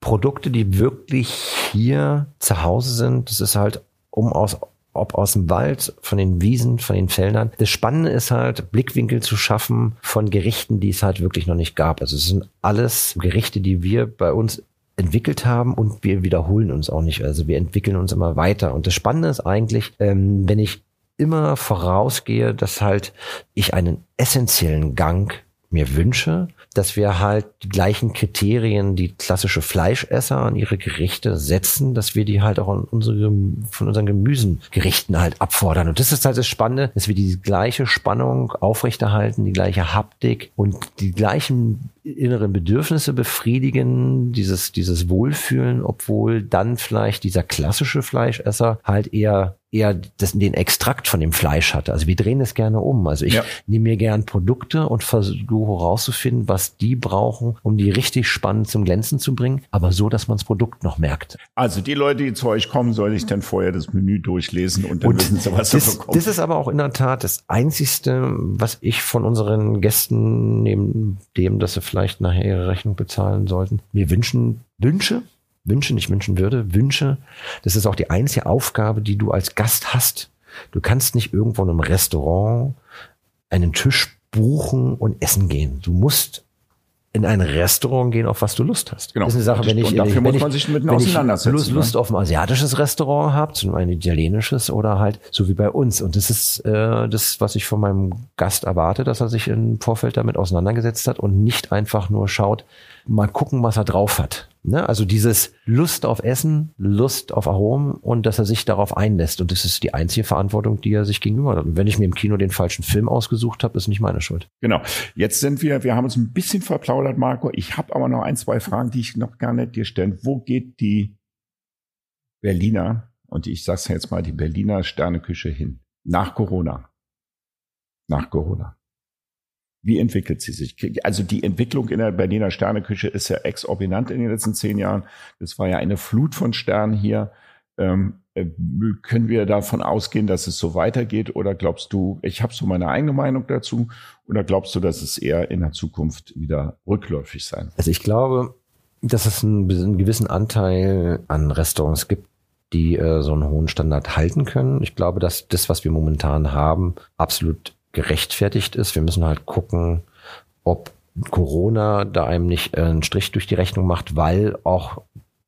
Produkte, die wirklich hier zu Hause sind. Das ist halt um aus ob aus dem Wald, von den Wiesen, von den Feldern. Das Spannende ist halt, Blickwinkel zu schaffen von Gerichten, die es halt wirklich noch nicht gab. Also es sind alles Gerichte, die wir bei uns entwickelt haben und wir wiederholen uns auch nicht. Also wir entwickeln uns immer weiter. Und das Spannende ist eigentlich, ähm, wenn ich immer vorausgehe, dass halt ich einen essentiellen Gang mir wünsche, dass wir halt die gleichen Kriterien, die klassische Fleischesser an ihre Gerichte setzen, dass wir die halt auch an unsere, von unseren Gemüsengerichten halt abfordern. Und das ist halt das Spannende, dass wir die gleiche Spannung aufrechterhalten, die gleiche Haptik und die gleichen inneren Bedürfnisse befriedigen, dieses, dieses Wohlfühlen, obwohl dann vielleicht dieser klassische Fleischesser halt eher eher das, den Extrakt von dem Fleisch hatte. Also wir drehen es gerne um. Also ich ja. nehme mir gern Produkte und versuche herauszufinden, was die brauchen, um die richtig spannend zum Glänzen zu bringen, aber so, dass man das Produkt noch merkt. Also die Leute, die zu euch kommen, soll ich dann vorher das Menü durchlesen und dann und wissen sie, was das, kommt. Das ist aber auch in der Tat das Einzigste, was ich von unseren Gästen, neben dem, dass sie vielleicht nachher ihre Rechnung bezahlen sollten, mir wünschen, Wünsche, Wünsche nicht wünschen würde, Wünsche. Das ist auch die einzige Aufgabe, die du als Gast hast. Du kannst nicht irgendwo in einem Restaurant einen Tisch buchen und essen gehen. Du musst in ein Restaurant gehen, auf was du Lust hast. Genau. Das ist eine Sache, wenn ich, und dafür wenn muss ich, man sich mit auseinandersetzen. Lust, Lust ne? auf ein asiatisches Restaurant habe, zum ein italienisches oder halt so wie bei uns. Und das ist äh, das, was ich von meinem Gast erwarte, dass er sich im Vorfeld damit auseinandergesetzt hat und nicht einfach nur schaut, mal gucken, was er drauf hat. Ne? Also dieses Lust auf Essen, Lust auf Aromen und dass er sich darauf einlässt. Und das ist die einzige Verantwortung, die er sich gegenüber hat. Und wenn ich mir im Kino den falschen Film ausgesucht habe, ist nicht meine Schuld. Genau. Jetzt sind wir, wir haben uns ein bisschen verplaudert, Marco. Ich habe aber noch ein, zwei Fragen, die ich noch gerne dir stellen. Wo geht die Berliner, und ich sag's jetzt mal, die Berliner Sterneküche hin? Nach Corona. Nach Corona. Wie entwickelt sie sich? Also die Entwicklung in der Berliner Sterneküche ist ja exorbitant in den letzten zehn Jahren. Das war ja eine Flut von Sternen hier. Ähm, äh, können wir davon ausgehen, dass es so weitergeht? Oder glaubst du, ich habe so meine eigene Meinung dazu, oder glaubst du, dass es eher in der Zukunft wieder rückläufig sein? Also ich glaube, dass es einen, einen gewissen Anteil an Restaurants gibt, die äh, so einen hohen Standard halten können. Ich glaube, dass das, was wir momentan haben, absolut gerechtfertigt ist. Wir müssen halt gucken, ob Corona da einem nicht einen Strich durch die Rechnung macht, weil auch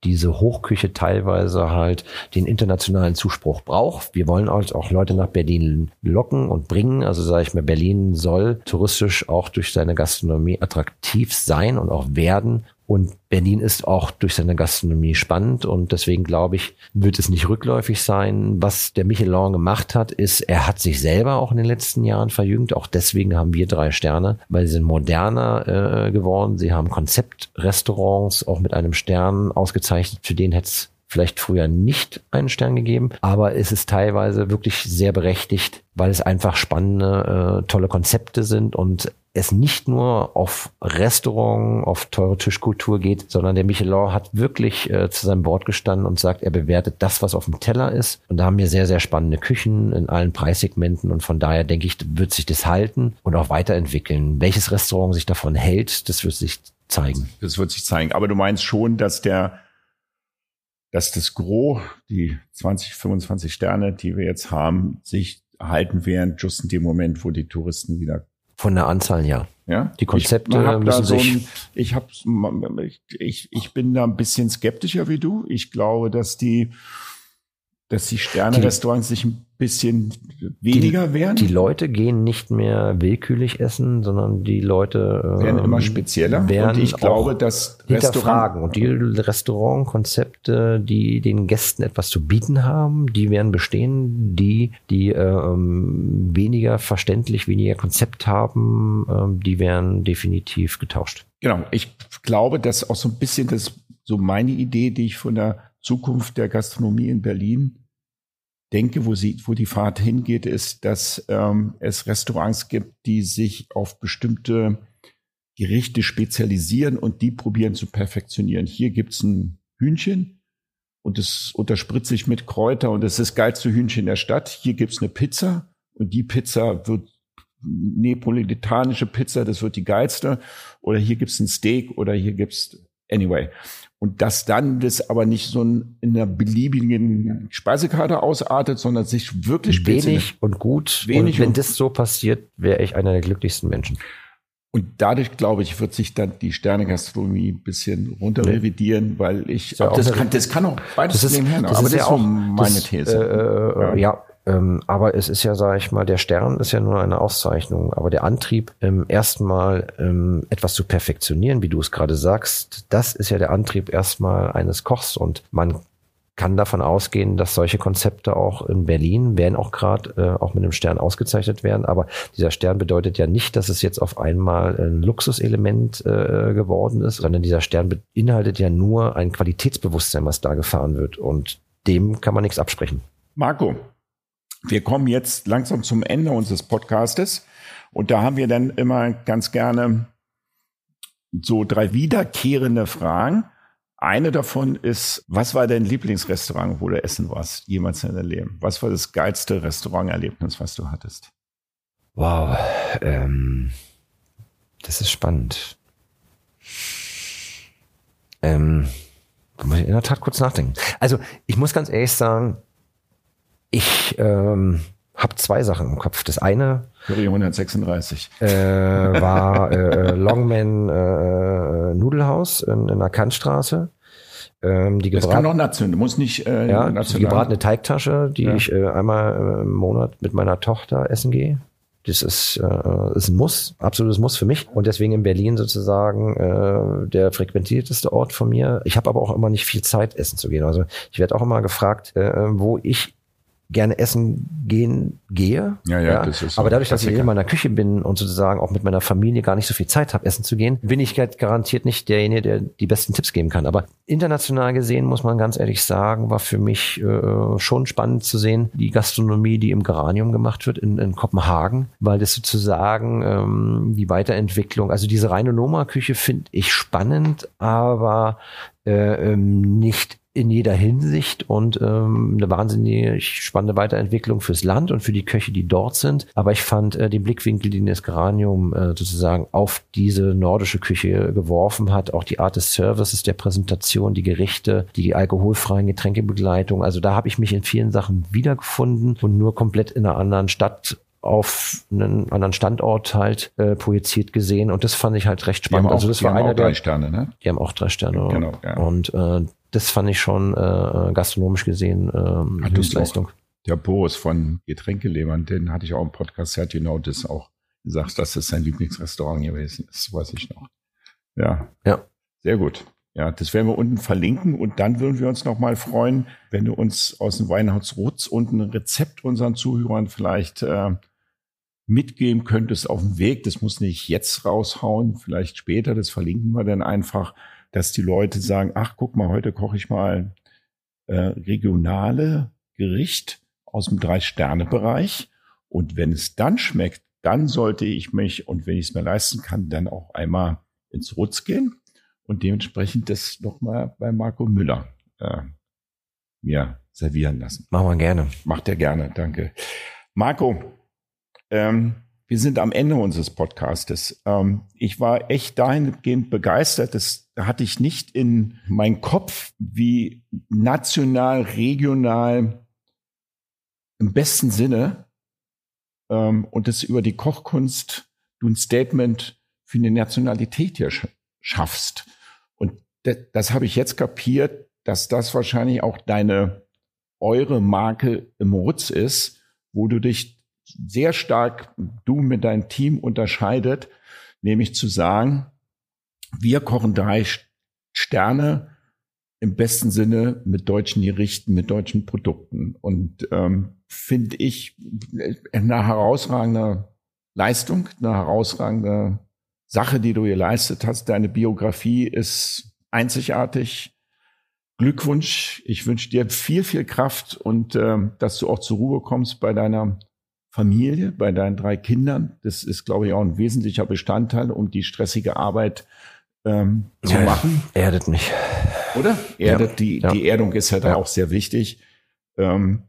diese Hochküche teilweise halt den internationalen Zuspruch braucht. Wir wollen halt auch Leute nach Berlin locken und bringen. Also sage ich mal, Berlin soll touristisch auch durch seine Gastronomie attraktiv sein und auch werden. Und Berlin ist auch durch seine Gastronomie spannend und deswegen glaube ich, wird es nicht rückläufig sein. Was der Michelin gemacht hat, ist, er hat sich selber auch in den letzten Jahren verjüngt. Auch deswegen haben wir drei Sterne, weil sie sind moderner äh, geworden. Sie haben Konzeptrestaurants auch mit einem Stern ausgezeichnet. Für den hätte es vielleicht früher nicht einen Stern gegeben, aber es ist teilweise wirklich sehr berechtigt, weil es einfach spannende, äh, tolle Konzepte sind und es nicht nur auf Restaurant, auf teure Tischkultur geht, sondern der Michelin hat wirklich äh, zu seinem Wort gestanden und sagt, er bewertet das, was auf dem Teller ist. Und da haben wir sehr, sehr spannende Küchen in allen Preissegmenten und von daher denke ich, wird sich das halten und auch weiterentwickeln. Welches Restaurant sich davon hält, das wird sich zeigen. Das wird sich zeigen. Aber du meinst schon, dass der dass das Gros, die 20, 25 Sterne, die wir jetzt haben, sich halten werden, just in dem Moment, wo die Touristen wieder von der Anzahl ja. Ja. Die Konzepte ich müssen so sich. Ein, ich habe, ich, ich bin da ein bisschen skeptischer wie du. Ich glaube, dass die, dass die Sterne-Restaurants sich ein bisschen weniger die, werden. Die Leute gehen nicht mehr willkürlich essen, sondern die Leute ähm, werden immer spezieller. Werden und ich glaube, dass hinterfragen und die Restaurantkonzepte, die den Gästen etwas zu bieten haben, die werden bestehen. Die, die ähm, weniger verständlich, weniger Konzept haben, ähm, die werden definitiv getauscht. Genau. Ich glaube, dass auch so ein bisschen das so meine Idee, die ich von der Zukunft der Gastronomie in Berlin denke, wo, sie, wo die Fahrt hingeht, ist, dass ähm, es Restaurants gibt, die sich auf bestimmte Gerichte spezialisieren und die probieren zu perfektionieren. Hier gibt's ein Hühnchen und es unterspritze ich mit Kräuter und es ist das geilste Hühnchen der Stadt. Hier gibt's eine Pizza und die Pizza wird neapolitanische Pizza, das wird die geilste. Oder hier gibt's ein Steak oder hier gibt's anyway. Und dass dann das aber nicht so in einer beliebigen Speisekarte ausartet, sondern sich wirklich wenig und gut. Wenig und wenn und das so passiert, wäre ich einer der glücklichsten Menschen. Und dadurch, glaube ich, wird sich dann die Sternegastronomie ein bisschen runterrevidieren, weil ich, ja das, kann, das kann auch beides das ist, nebenher. Das aber ist das ist ja auch meine These. Äh, ja. ja. Ähm, aber es ist ja, sage ich mal, der Stern ist ja nur eine Auszeichnung. Aber der Antrieb, ähm, erstmal ähm, etwas zu perfektionieren, wie du es gerade sagst, das ist ja der Antrieb erstmal eines Kochs. Und man kann davon ausgehen, dass solche Konzepte auch in Berlin werden auch gerade äh, auch mit einem Stern ausgezeichnet werden. Aber dieser Stern bedeutet ja nicht, dass es jetzt auf einmal ein Luxuselement äh, geworden ist, sondern dieser Stern beinhaltet ja nur ein Qualitätsbewusstsein, was da gefahren wird. Und dem kann man nichts absprechen. Marco, wir kommen jetzt langsam zum Ende unseres Podcastes. Und da haben wir dann immer ganz gerne so drei wiederkehrende Fragen. Eine davon ist, was war dein Lieblingsrestaurant, wo du essen warst, jemals in deinem Leben? Was war das geilste Restauranterlebnis, was du hattest? Wow, ähm, das ist spannend. Ähm, muss ich in der Tat kurz nachdenken. Also, ich muss ganz ehrlich sagen, ich ähm, habe zwei Sachen im Kopf. Das eine Curry 136 äh, war äh, Longman äh, Nudelhaus in, in der Kantstraße. Ähm, die das kann noch national, muss nicht äh, ja, national. Die gebratene Teigtasche, die ja. ich äh, einmal im Monat mit meiner Tochter essen gehe. Das ist, äh, ist ein Muss, absolutes Muss für mich. Und deswegen in Berlin sozusagen äh, der frequentierteste Ort von mir. Ich habe aber auch immer nicht viel Zeit, essen zu gehen. Also ich werde auch immer gefragt, äh, wo ich gerne essen gehen gehe. Ja, ja, ja. das ist Aber dadurch, dass ich in meiner Küche bin und sozusagen auch mit meiner Familie gar nicht so viel Zeit habe, essen zu gehen, bin ich halt garantiert nicht derjenige, der die besten Tipps geben kann. Aber international gesehen muss man ganz ehrlich sagen, war für mich äh, schon spannend zu sehen, die Gastronomie, die im Geranium gemacht wird in, in Kopenhagen, weil das sozusagen ähm, die Weiterentwicklung, also diese reine Noma-Küche finde ich spannend, aber äh, ähm, nicht in jeder Hinsicht und ähm, eine wahnsinnig spannende Weiterentwicklung fürs Land und für die Köche, die dort sind. Aber ich fand äh, den Blickwinkel, den das Geranium äh, sozusagen auf diese nordische Küche geworfen hat, auch die Art des Services, der Präsentation, die Gerichte, die alkoholfreien Getränkebegleitung. Also da habe ich mich in vielen Sachen wiedergefunden und nur komplett in einer anderen Stadt auf einen anderen Standort halt äh, projiziert gesehen und das fand ich halt recht spannend. Auch, also das war einer der drei Sterne, ne? Die haben auch drei Sterne. Genau. Ja. Und äh, das fand ich schon äh, gastronomisch gesehen äh, Höchstleistung. Der Boris von Getränkelebern, den hatte ich auch im Podcast, der hat genau das auch gesagt, dass das sein Lieblingsrestaurant gewesen ist, weiß ich noch. Ja. Ja. Sehr gut. Ja, das werden wir unten verlinken und dann würden wir uns nochmal freuen, wenn du uns aus dem Weinhaus Rutz unten ein Rezept unseren Zuhörern vielleicht äh, mitgeben könntest auf dem Weg. Das muss nicht jetzt raushauen, vielleicht später, das verlinken wir dann einfach dass die Leute sagen, ach, guck mal, heute koche ich mal äh, regionale Gericht aus dem Drei-Sterne-Bereich. Und wenn es dann schmeckt, dann sollte ich mich, und wenn ich es mir leisten kann, dann auch einmal ins Rutz gehen und dementsprechend das nochmal bei Marco Müller äh, mir servieren lassen. Machen wir gerne. Macht er gerne, danke. Marco, ähm, wir sind am Ende unseres Podcastes. Ähm, ich war echt dahingehend begeistert. Das hatte ich nicht in meinen Kopf, wie national, regional im besten Sinne ähm, und das über die Kochkunst du ein Statement für eine Nationalität hier schaffst. Und das, das habe ich jetzt kapiert, dass das wahrscheinlich auch deine, eure Marke im Rutz ist, wo du dich sehr stark du mit deinem Team unterscheidet, nämlich zu sagen, wir kochen drei Sterne im besten Sinne mit deutschen Gerichten, mit deutschen Produkten. Und ähm, finde ich eine herausragende Leistung, eine herausragende Sache, die du hier leistet hast. Deine Biografie ist einzigartig. Glückwunsch. Ich wünsche dir viel, viel Kraft und äh, dass du auch zur Ruhe kommst bei deiner Familie, bei deinen drei Kindern. Das ist, glaube ich, auch ein wesentlicher Bestandteil, um die stressige Arbeit ähm, zu ja, machen. Erdet mich. Oder? Erdet, ja, die, ja. die Erdung ist ja da auch sehr wichtig. Ähm,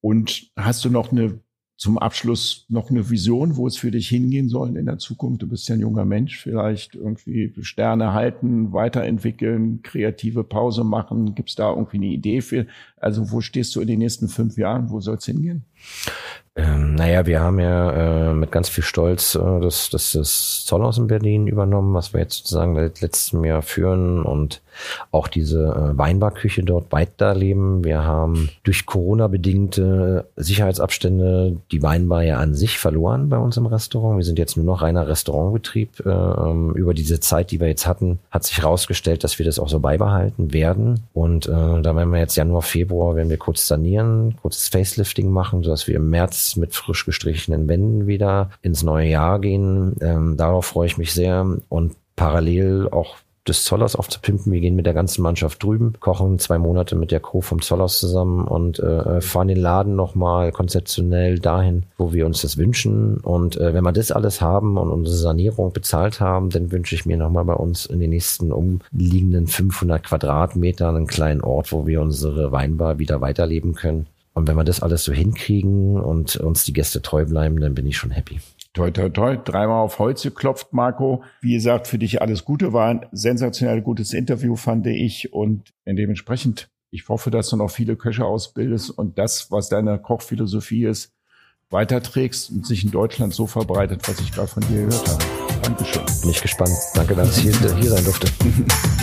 und hast du noch eine, zum Abschluss noch eine Vision, wo es für dich hingehen soll in der Zukunft? Du bist ja ein junger Mensch, vielleicht irgendwie Sterne halten, weiterentwickeln, kreative Pause machen. Gibt es da irgendwie eine Idee für? Also wo stehst du in den nächsten fünf Jahren? Wo soll es hingehen? Ähm, naja, wir haben ja äh, mit ganz viel Stolz äh, das, das, das Zollhaus in Berlin übernommen, was wir jetzt sozusagen seit letztem Jahr führen und auch diese äh, Weinbarküche dort weiterleben. Wir haben durch Corona-bedingte Sicherheitsabstände die Weinbar ja an sich verloren bei uns im Restaurant. Wir sind jetzt nur noch reiner Restaurantbetrieb. Äh, ähm, über diese Zeit, die wir jetzt hatten, hat sich herausgestellt, dass wir das auch so beibehalten werden. Und äh, da werden wir jetzt Januar, Februar, werden wir kurz sanieren, kurzes Facelifting machen, sodass wir im März mit frisch gestrichenen Wänden wieder ins neue Jahr gehen. Ähm, darauf freue ich mich sehr und parallel auch des Zollers aufzupimpen. Wir gehen mit der ganzen Mannschaft drüben, kochen zwei Monate mit der Crew vom Zollers zusammen und äh, fahren den Laden nochmal konzeptionell dahin, wo wir uns das wünschen. Und äh, wenn wir das alles haben und unsere Sanierung bezahlt haben, dann wünsche ich mir nochmal bei uns in den nächsten umliegenden 500 Quadratmetern einen kleinen Ort, wo wir unsere Weinbar wieder weiterleben können. Und wenn wir das alles so hinkriegen und uns die Gäste treu bleiben, dann bin ich schon happy. Toi, toi, toi. Dreimal auf Holz geklopft, Marco. Wie gesagt, für dich alles Gute. War ein sensationell gutes Interview, fand ich. Und dementsprechend, ich hoffe, dass du noch viele Köche ausbildest und das, was deine Kochphilosophie ist, weiterträgst und sich in Deutschland so verbreitet, was ich gerade von dir gehört habe. Dankeschön. Bin ich gespannt. Danke, dass ich hier, hier sein durfte.